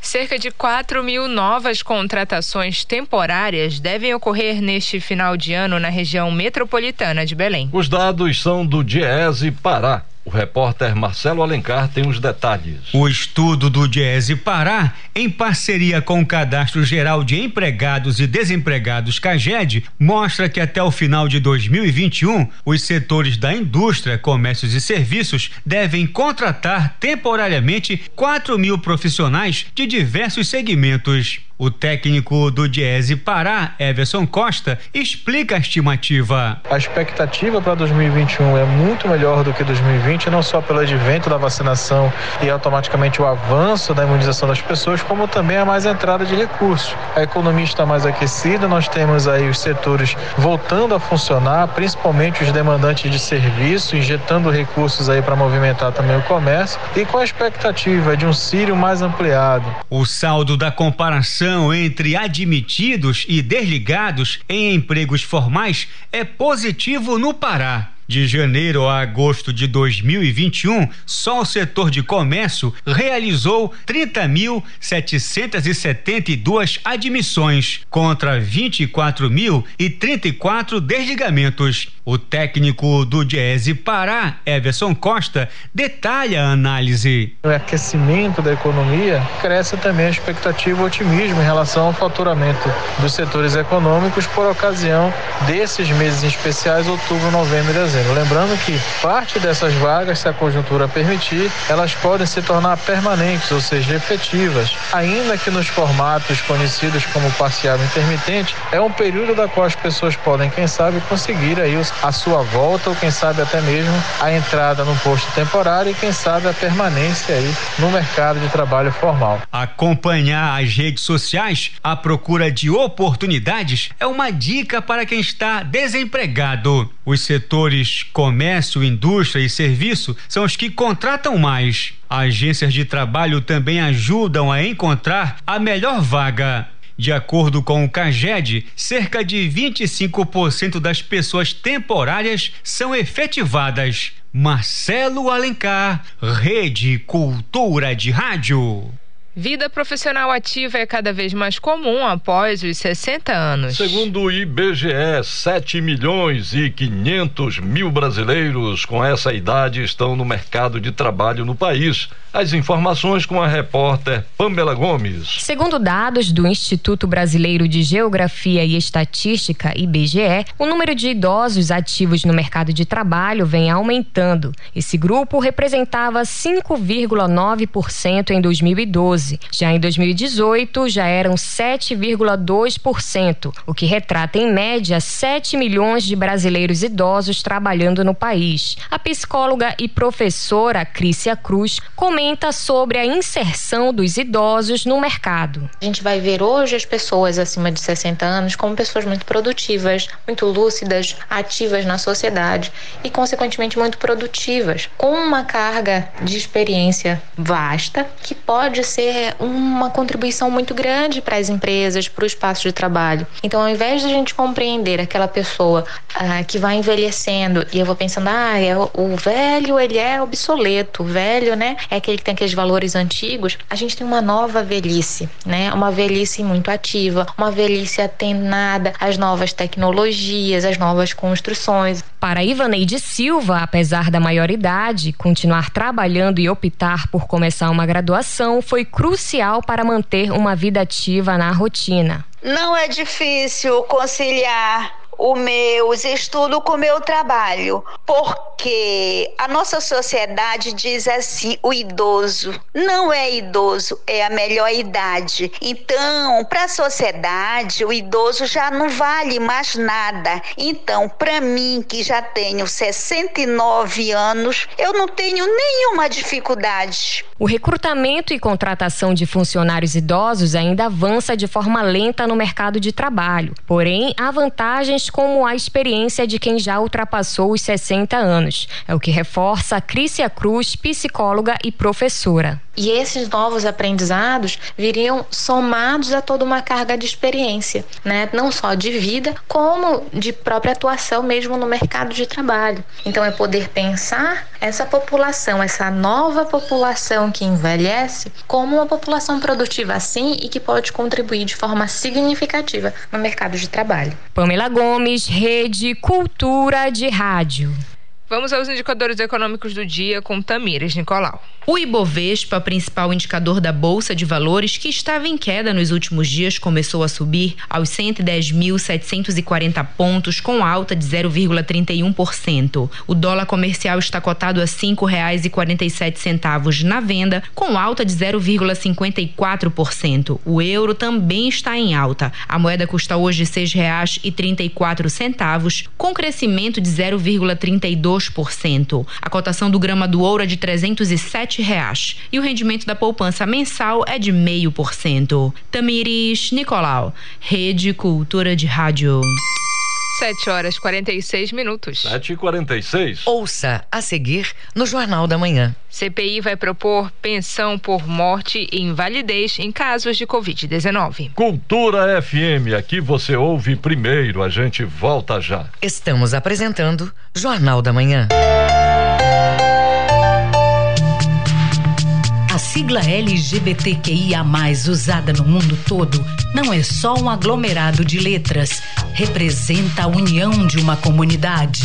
Cerca de 4 mil novas contratações temporárias devem ocorrer neste final de ano na região metropolitana de Belém. Os dados são do Diese Pará. O repórter Marcelo Alencar tem os detalhes. O estudo do Diese Pará, em parceria com o Cadastro Geral de Empregados e Desempregados CAGED, mostra que até o final de 2021, os setores da indústria, comércios e serviços devem contratar temporariamente 4 mil profissionais de diversos segmentos. O técnico do Diese Pará, Everson Costa, explica a estimativa. A expectativa para 2021 é muito melhor do que 2020, não só pelo advento da vacinação e automaticamente o avanço da imunização das pessoas, como também a mais entrada de recursos. A economia está mais aquecida, nós temos aí os setores voltando a funcionar, principalmente os demandantes de serviço, injetando recursos aí para movimentar também o comércio e com a expectativa de um Sírio mais ampliado. O saldo da comparação entre admitidos e desligados em empregos formais é positivo no Pará. De janeiro a agosto de 2021, só o setor de comércio realizou 30.772 admissões contra 24.034 desligamentos. O técnico do Diese Pará, Everson Costa, detalha a análise. O aquecimento da economia cresce também a expectativa e otimismo em relação ao faturamento dos setores econômicos por ocasião desses meses especiais, outubro, novembro e dezembro. Lembrando que parte dessas vagas, se a conjuntura permitir, elas podem se tornar permanentes, ou seja, efetivas, ainda que nos formatos conhecidos como parcial intermitente, é um período da qual as pessoas podem, quem sabe, conseguir aí a sua volta ou quem sabe até mesmo a entrada no posto temporário e quem sabe a permanência aí no mercado de trabalho formal. Acompanhar as redes sociais à procura de oportunidades é uma dica para quem está desempregado. Os setores comércio, indústria e serviço são os que contratam mais. Agências de trabalho também ajudam a encontrar a melhor vaga. De acordo com o CAGED, cerca de 25% das pessoas temporárias são efetivadas. Marcelo Alencar, Rede Cultura de Rádio. Vida profissional ativa é cada vez mais comum após os 60 anos. Segundo o IBGE, 7 milhões e 500 mil brasileiros com essa idade estão no mercado de trabalho no país. As informações com a repórter Pamela Gomes. Segundo dados do Instituto Brasileiro de Geografia e Estatística, IBGE, o número de idosos ativos no mercado de trabalho vem aumentando. Esse grupo representava 5,9% em 2012 2012. Já em 2018, já eram 7,2%, o que retrata em média 7 milhões de brasileiros idosos trabalhando no país. A psicóloga e professora Crícia Cruz comenta sobre a inserção dos idosos no mercado. A gente vai ver hoje as pessoas acima de 60 anos como pessoas muito produtivas, muito lúcidas, ativas na sociedade e, consequentemente, muito produtivas, com uma carga de experiência vasta que pode ser uma contribuição muito grande para as empresas, para o espaço de trabalho. Então, ao invés de a gente compreender aquela pessoa ah, que vai envelhecendo e eu vou pensando, ah, é, o velho ele é obsoleto, o velho, né, é aquele que tem aqueles valores antigos. A gente tem uma nova velhice, né, uma velhice muito ativa, uma velhice atenada às novas tecnologias, às novas construções. Para Ivaneide Silva, apesar da maioridade, continuar trabalhando e optar por começar uma graduação foi crucial para manter uma vida ativa na rotina. Não é difícil conciliar o meu estudo com o meu trabalho, porque a nossa sociedade diz assim: o idoso não é idoso, é a melhor idade. Então, para a sociedade, o idoso já não vale mais nada. Então, para mim, que já tenho 69 anos, eu não tenho nenhuma dificuldade. O recrutamento e contratação de funcionários idosos ainda avança de forma lenta no mercado de trabalho. Porém, há vantagens como a experiência de quem já ultrapassou os 60 anos. É o que reforça a Crícia Cruz, psicóloga e professora. E esses novos aprendizados viriam somados a toda uma carga de experiência, né? Não só de vida, como de própria atuação mesmo no mercado de trabalho. Então é poder pensar essa população, essa nova população que envelhece, como uma população produtiva assim e que pode contribuir de forma significativa no mercado de trabalho. Pamela Gomes, Rede Cultura de Rádio. Vamos aos indicadores econômicos do dia com Tamires Nicolau. O Ibovespa, principal indicador da Bolsa de Valores, que estava em queda nos últimos dias, começou a subir aos 110.740 pontos, com alta de 0,31%. O dólar comercial está cotado a R$ 5,47 na venda, com alta de 0,54%. O euro também está em alta. A moeda custa hoje R$ 6,34, com crescimento de 0,32%. A cotação do grama do ouro é de 307 reais, e o rendimento da poupança mensal é de 0,5%. Tamires Nicolau, Rede Cultura de Rádio. 7 horas 46 minutos. 7 e 46 Ouça a seguir no Jornal da Manhã. CPI vai propor pensão por morte e invalidez em casos de Covid-19. Cultura FM, aqui você ouve primeiro, a gente volta já. Estamos apresentando Jornal da Manhã. Sigla LGBTQIA, usada no mundo todo, não é só um aglomerado de letras, representa a união de uma comunidade.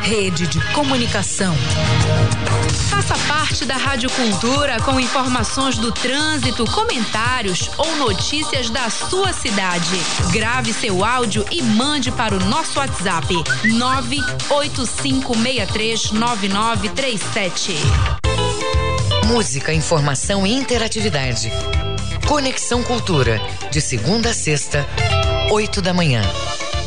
rede de comunicação. Faça parte da Rádio Cultura com informações do trânsito, comentários ou notícias da sua cidade. Grave seu áudio e mande para o nosso WhatsApp 985639937. Música, informação e interatividade. Conexão Cultura, de segunda a sexta, oito da manhã.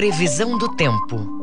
Previsão do tempo.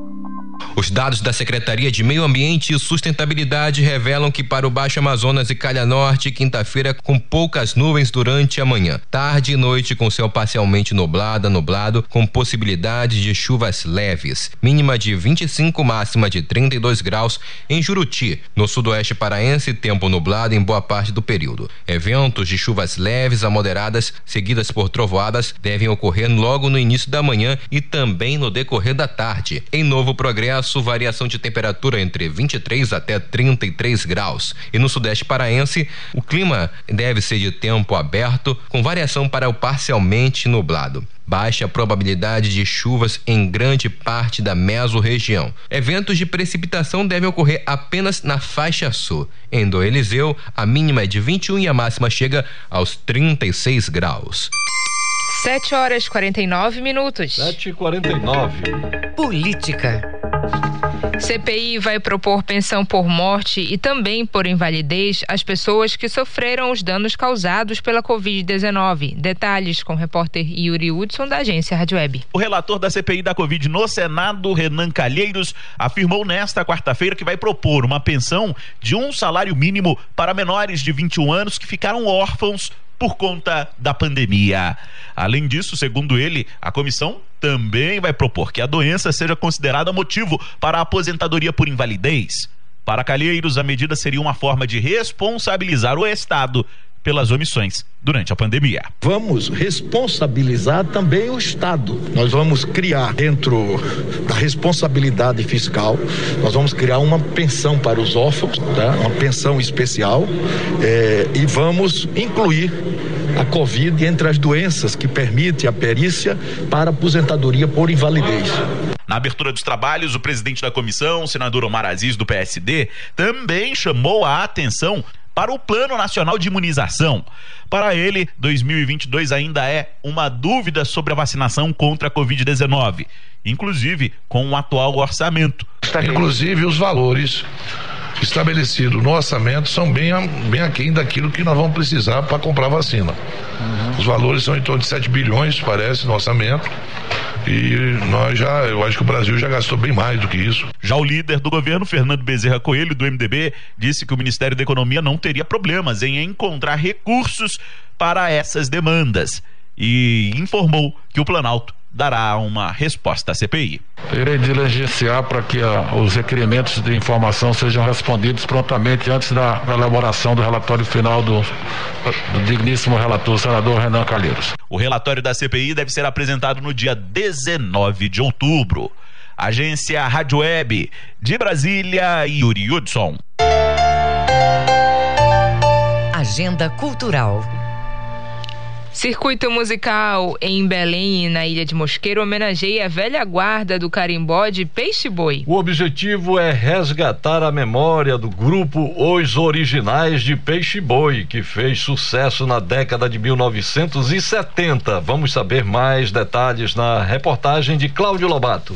Os dados da Secretaria de Meio Ambiente e Sustentabilidade revelam que para o Baixo Amazonas e Calha Norte, quinta-feira com poucas nuvens durante a manhã. Tarde e noite com céu parcialmente nublado, nublado, com possibilidade de chuvas leves. Mínima de 25, máxima de 32 graus em Juruti. No sudoeste paraense, tempo nublado em boa parte do período. Eventos de chuvas leves a moderadas, seguidas por trovoadas, devem ocorrer logo no início da manhã e também no decorrer da tarde. Em Novo Progresso, variação de temperatura entre 23 até 33 graus. E no sudeste paraense, o clima deve ser de tempo aberto, com variação para o parcialmente nublado baixa probabilidade de chuvas em grande parte da mesorregião. Eventos de precipitação devem ocorrer apenas na faixa sul. Em Do Eliseu, a mínima é de 21 e a máxima chega aos 36 graus. 7 horas e 49 minutos. 7 e 49 Política. CPI vai propor pensão por morte e também por invalidez às pessoas que sofreram os danos causados pela Covid-19. Detalhes com o repórter Yuri Hudson, da agência Rádio Web. O relator da CPI da Covid no Senado, Renan Calheiros, afirmou nesta quarta-feira que vai propor uma pensão de um salário mínimo para menores de 21 anos que ficaram órfãos por conta da pandemia. Além disso, segundo ele, a comissão também vai propor que a doença seja considerada motivo para a aposentadoria por invalidez. Para Calheiros, a medida seria uma forma de responsabilizar o Estado pelas omissões durante a pandemia. Vamos responsabilizar também o Estado. Nós vamos criar, dentro da responsabilidade fiscal, nós vamos criar uma pensão para os órfãos, tá? uma pensão especial, é, e vamos incluir a Covid entre as doenças que permite a perícia para aposentadoria por invalidez. Na abertura dos trabalhos, o presidente da comissão, o senador Omar Aziz, do PSD, também chamou a atenção para o Plano Nacional de Imunização. Para ele, 2022 ainda é uma dúvida sobre a vacinação contra a Covid-19, inclusive com o atual orçamento. Inclusive os valores estabelecidos no orçamento são bem, bem aquém daquilo que nós vamos precisar para comprar vacina. Uhum. Os valores são em torno de 7 bilhões, parece, no orçamento. E nós já, eu acho que o Brasil já gastou bem mais do que isso. Já o líder do governo, Fernando Bezerra Coelho, do MDB, disse que o Ministério da Economia não teria problemas em encontrar recursos para essas demandas e informou que o Planalto dará uma resposta à CPI. Irei diligenciar para que a, os requerimentos de informação sejam respondidos prontamente antes da elaboração do relatório final do, do digníssimo relator, senador Renan Calheiros. O relatório da CPI deve ser apresentado no dia 19 de outubro. Agência Rádio Web de Brasília, Yuri Hudson. Agenda Cultural. Circuito musical em Belém na Ilha de Mosqueiro homenageia a velha guarda do carimbó de Peixe Boi. O objetivo é resgatar a memória do grupo Os Originais de Peixe Boi, que fez sucesso na década de 1970. Vamos saber mais detalhes na reportagem de Cláudio Lobato.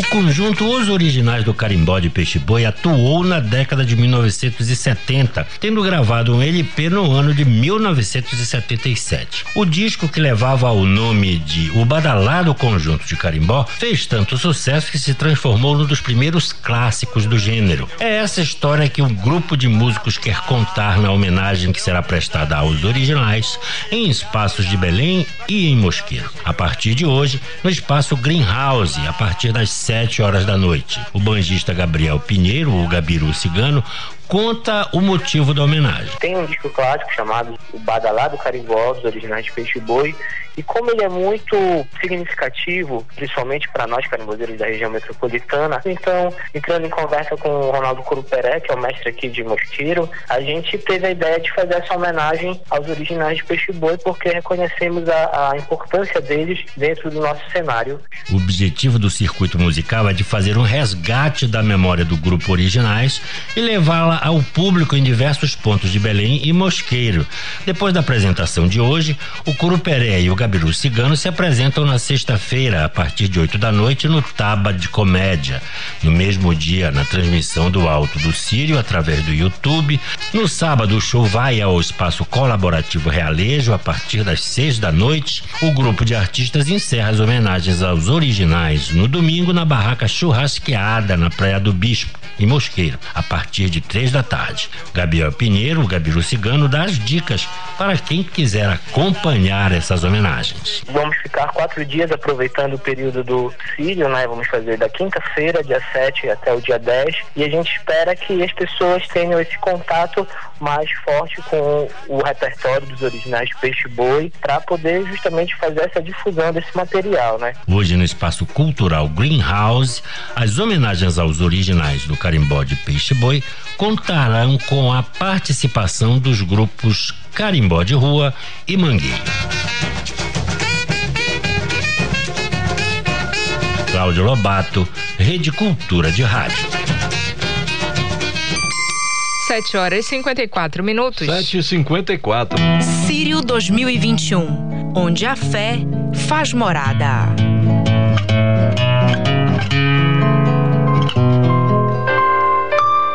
O conjunto Os Originais do Carimbó de Peixe Boi atuou na década de 1970, tendo gravado um LP no ano de 1977. O disco que levava o nome de O Badalado Conjunto de Carimbó fez tanto sucesso que se transformou num dos primeiros clássicos do gênero. É essa história que o grupo de músicos quer contar na homenagem que será prestada aos originais em espaços de Belém e em Mosqueiro. A partir de hoje, no espaço Greenhouse, a partir das sete horas da noite. O banjista Gabriel Pinheiro, o Gabiru Cigano, conta o motivo da homenagem. Tem um disco clássico chamado O Badalado Carimbó, dos originais de Peixe Boi, e como ele é muito significativo, principalmente para nós carimbozeiros da região metropolitana, então, entrando em conversa com o Ronaldo Curuperé, que é o mestre aqui de Mosqueiro, a gente teve a ideia de fazer essa homenagem aos originais de Peixe Boi, porque reconhecemos a, a importância deles dentro do nosso cenário. O objetivo do circuito musical é de fazer um resgate da memória do grupo Originais e levá-la ao público em diversos pontos de Belém e Mosqueiro. Depois da apresentação de hoje, o Curuperé e o Gabiru Cigano se apresentam na sexta-feira, a partir de 8 da noite, no Taba de Comédia. No mesmo dia, na transmissão do Alto do Sírio, através do YouTube. No sábado, o show vai ao espaço colaborativo Realejo, a partir das seis da noite. O grupo de artistas encerra as homenagens aos originais no domingo, na barraca Churrasqueada, na Praia do Bispo em Mosqueiro, a partir de da tarde. Gabriel Pinheiro, o Gabiru Cigano, dá as dicas para quem quiser acompanhar essas homenagens. Vamos ficar quatro dias aproveitando o período do Sírio, né? Vamos fazer da quinta-feira, dia 7 até o dia 10, e a gente espera que as pessoas tenham esse contato mais forte com o repertório dos originais Peixe Boi, para poder justamente fazer essa difusão desse material, né? Hoje no Espaço Cultural Greenhouse, as homenagens aos originais do carimbó de Peixe Boi contarão com a participação dos grupos Carimbó de Rua e Mangueiro. Cláudio Lobato, Rede Cultura de Rádio. 7 horas e 54 minutos. 7 e 54. Sírio 2021, onde a fé faz morada.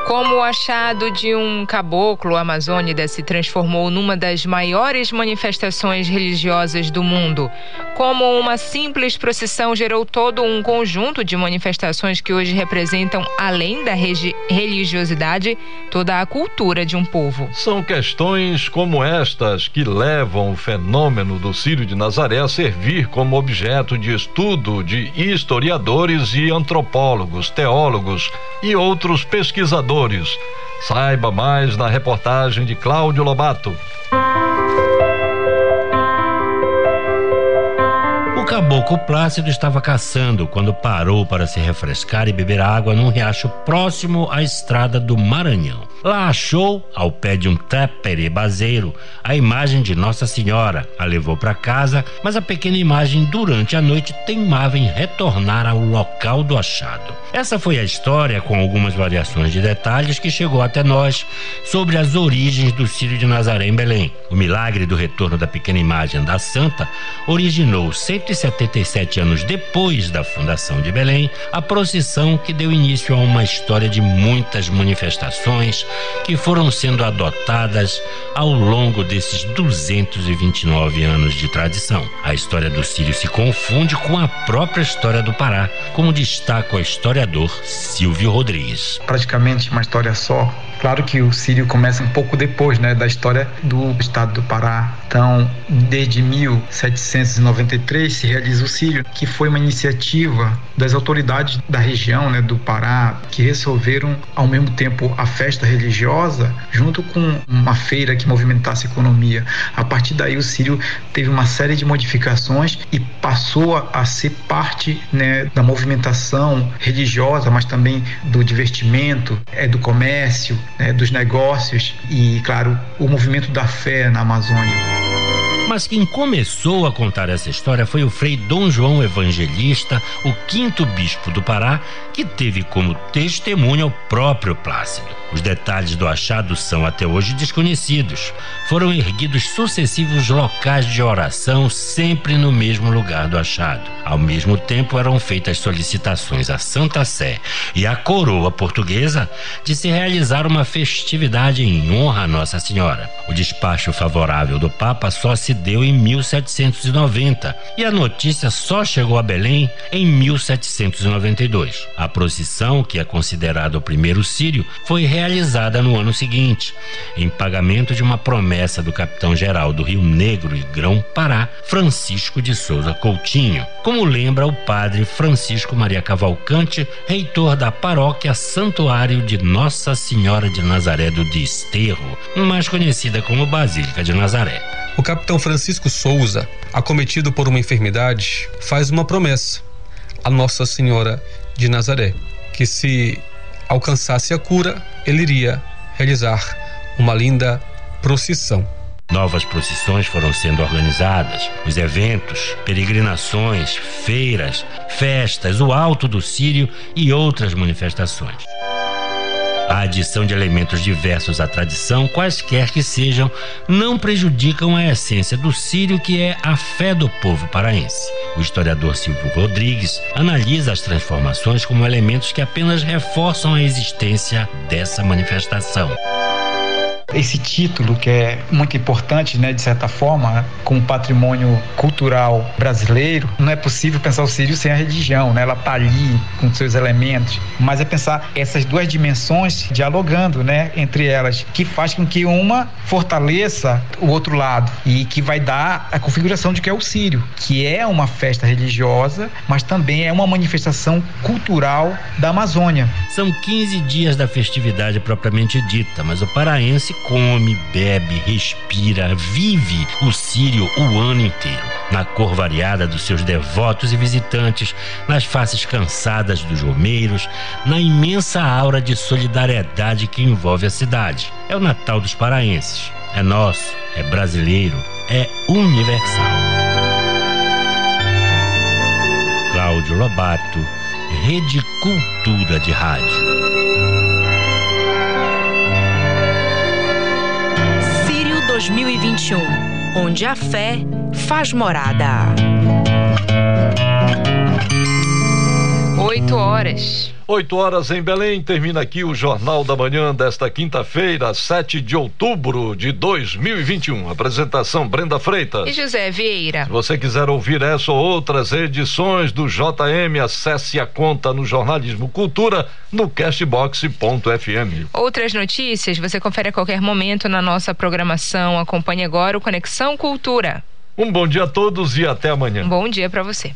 Como o achado de um caboclo amazônida se transformou numa das maiores manifestações religiosas do mundo, como uma simples procissão gerou todo um conjunto de manifestações que hoje representam, além da religiosidade, toda a cultura de um povo. São questões como estas que levam o fenômeno do Círio de Nazaré a servir como objeto de estudo de historiadores e antropólogos, teólogos e outros pesquisadores Saiba mais na reportagem de Cláudio Lobato. Caboclo Plácido estava caçando quando parou para se refrescar e beber água num riacho próximo à estrada do Maranhão. Lá achou, ao pé de um baseiro, a imagem de Nossa Senhora. A levou para casa, mas a pequena imagem, durante a noite, teimava em retornar ao local do achado. Essa foi a história, com algumas variações de detalhes, que chegou até nós sobre as origens do Círio de Nazaré em Belém. O milagre do retorno da pequena imagem da Santa originou 177 anos depois da fundação de Belém a procissão que deu início a uma história de muitas manifestações que foram sendo adotadas ao longo desses 229 anos de tradição. A história do Sírio se confunde com a própria história do Pará, como destaca o historiador Silvio Rodrigues. Praticamente uma história só. Claro que o Sírio começa um pouco depois, né, da história do estado do Pará. Então, desde 1793 se realiza o Sírio, que foi uma iniciativa das autoridades da região, né, do Pará, que resolveram ao mesmo tempo a festa religiosa junto com uma feira que movimentasse a economia. A partir daí o Sírio teve uma série de modificações e passou a ser parte né, da movimentação religiosa, mas também do divertimento, é, do comércio, né, dos negócios e, claro, o movimento da fé na Amazônia. Mas quem começou a contar essa história foi o Frei Dom João Evangelista, o quinto bispo do Pará, que teve como testemunha o próprio Plácido. Os detalhes do achado são até hoje desconhecidos. Foram erguidos sucessivos locais de oração, sempre no mesmo lugar do achado. Ao mesmo tempo, eram feitas solicitações à Santa Sé e à coroa portuguesa de se realizar uma festividade em honra a Nossa Senhora. O despacho favorável do Papa só se deu em 1790 e a notícia só chegou a Belém em 1792. A procissão, que é considerada o primeiro sírio, foi realizada no ano seguinte, em pagamento de uma promessa do capitão-geral do Rio Negro e Grão-Pará, Francisco de Souza Coutinho, como lembra o padre Francisco Maria Cavalcante, reitor da paróquia Santuário de Nossa Senhora de Nazaré do Desterro, mais conhecida como Basílica de Nazaré. O capitão Francisco Souza, acometido por uma enfermidade, faz uma promessa a Nossa Senhora de Nazaré, que se alcançasse a cura, ele iria realizar uma linda procissão. Novas procissões foram sendo organizadas, os eventos, peregrinações, feiras, festas, o Alto do Sírio e outras manifestações. A adição de elementos diversos à tradição, quaisquer que sejam, não prejudicam a essência do sírio, que é a fé do povo paraense. O historiador Silvio Rodrigues analisa as transformações como elementos que apenas reforçam a existência dessa manifestação esse título que é muito importante, né, de certa forma, como patrimônio cultural brasileiro, não é possível pensar o Sírio sem a religião, né? Ela está ali com seus elementos, mas é pensar essas duas dimensões dialogando, né, entre elas, que faz com que uma fortaleça o outro lado e que vai dar a configuração de que é o Sírio, que é uma festa religiosa, mas também é uma manifestação cultural da Amazônia. São 15 dias da festividade propriamente dita, mas o paraense come, bebe, respira, vive o Sírio o ano inteiro, na cor variada dos seus devotos e visitantes, nas faces cansadas dos romeiros, na imensa aura de solidariedade que envolve a cidade. É o Natal dos paraenses. É nosso, é brasileiro, é universal. Cláudio Lobato, Rede Cultura de Rádio. 2021, onde a fé faz morada. 8 horas. 8 horas em Belém, termina aqui o Jornal da Manhã desta quinta-feira, 7 de outubro de 2021. Apresentação Brenda Freitas e José Vieira. Se você quiser ouvir essa ou outras edições do JM, acesse a conta no Jornalismo Cultura no castbox.fm. Outras notícias você confere a qualquer momento na nossa programação. Acompanhe agora o Conexão Cultura. Um bom dia a todos e até amanhã. Um bom dia para você.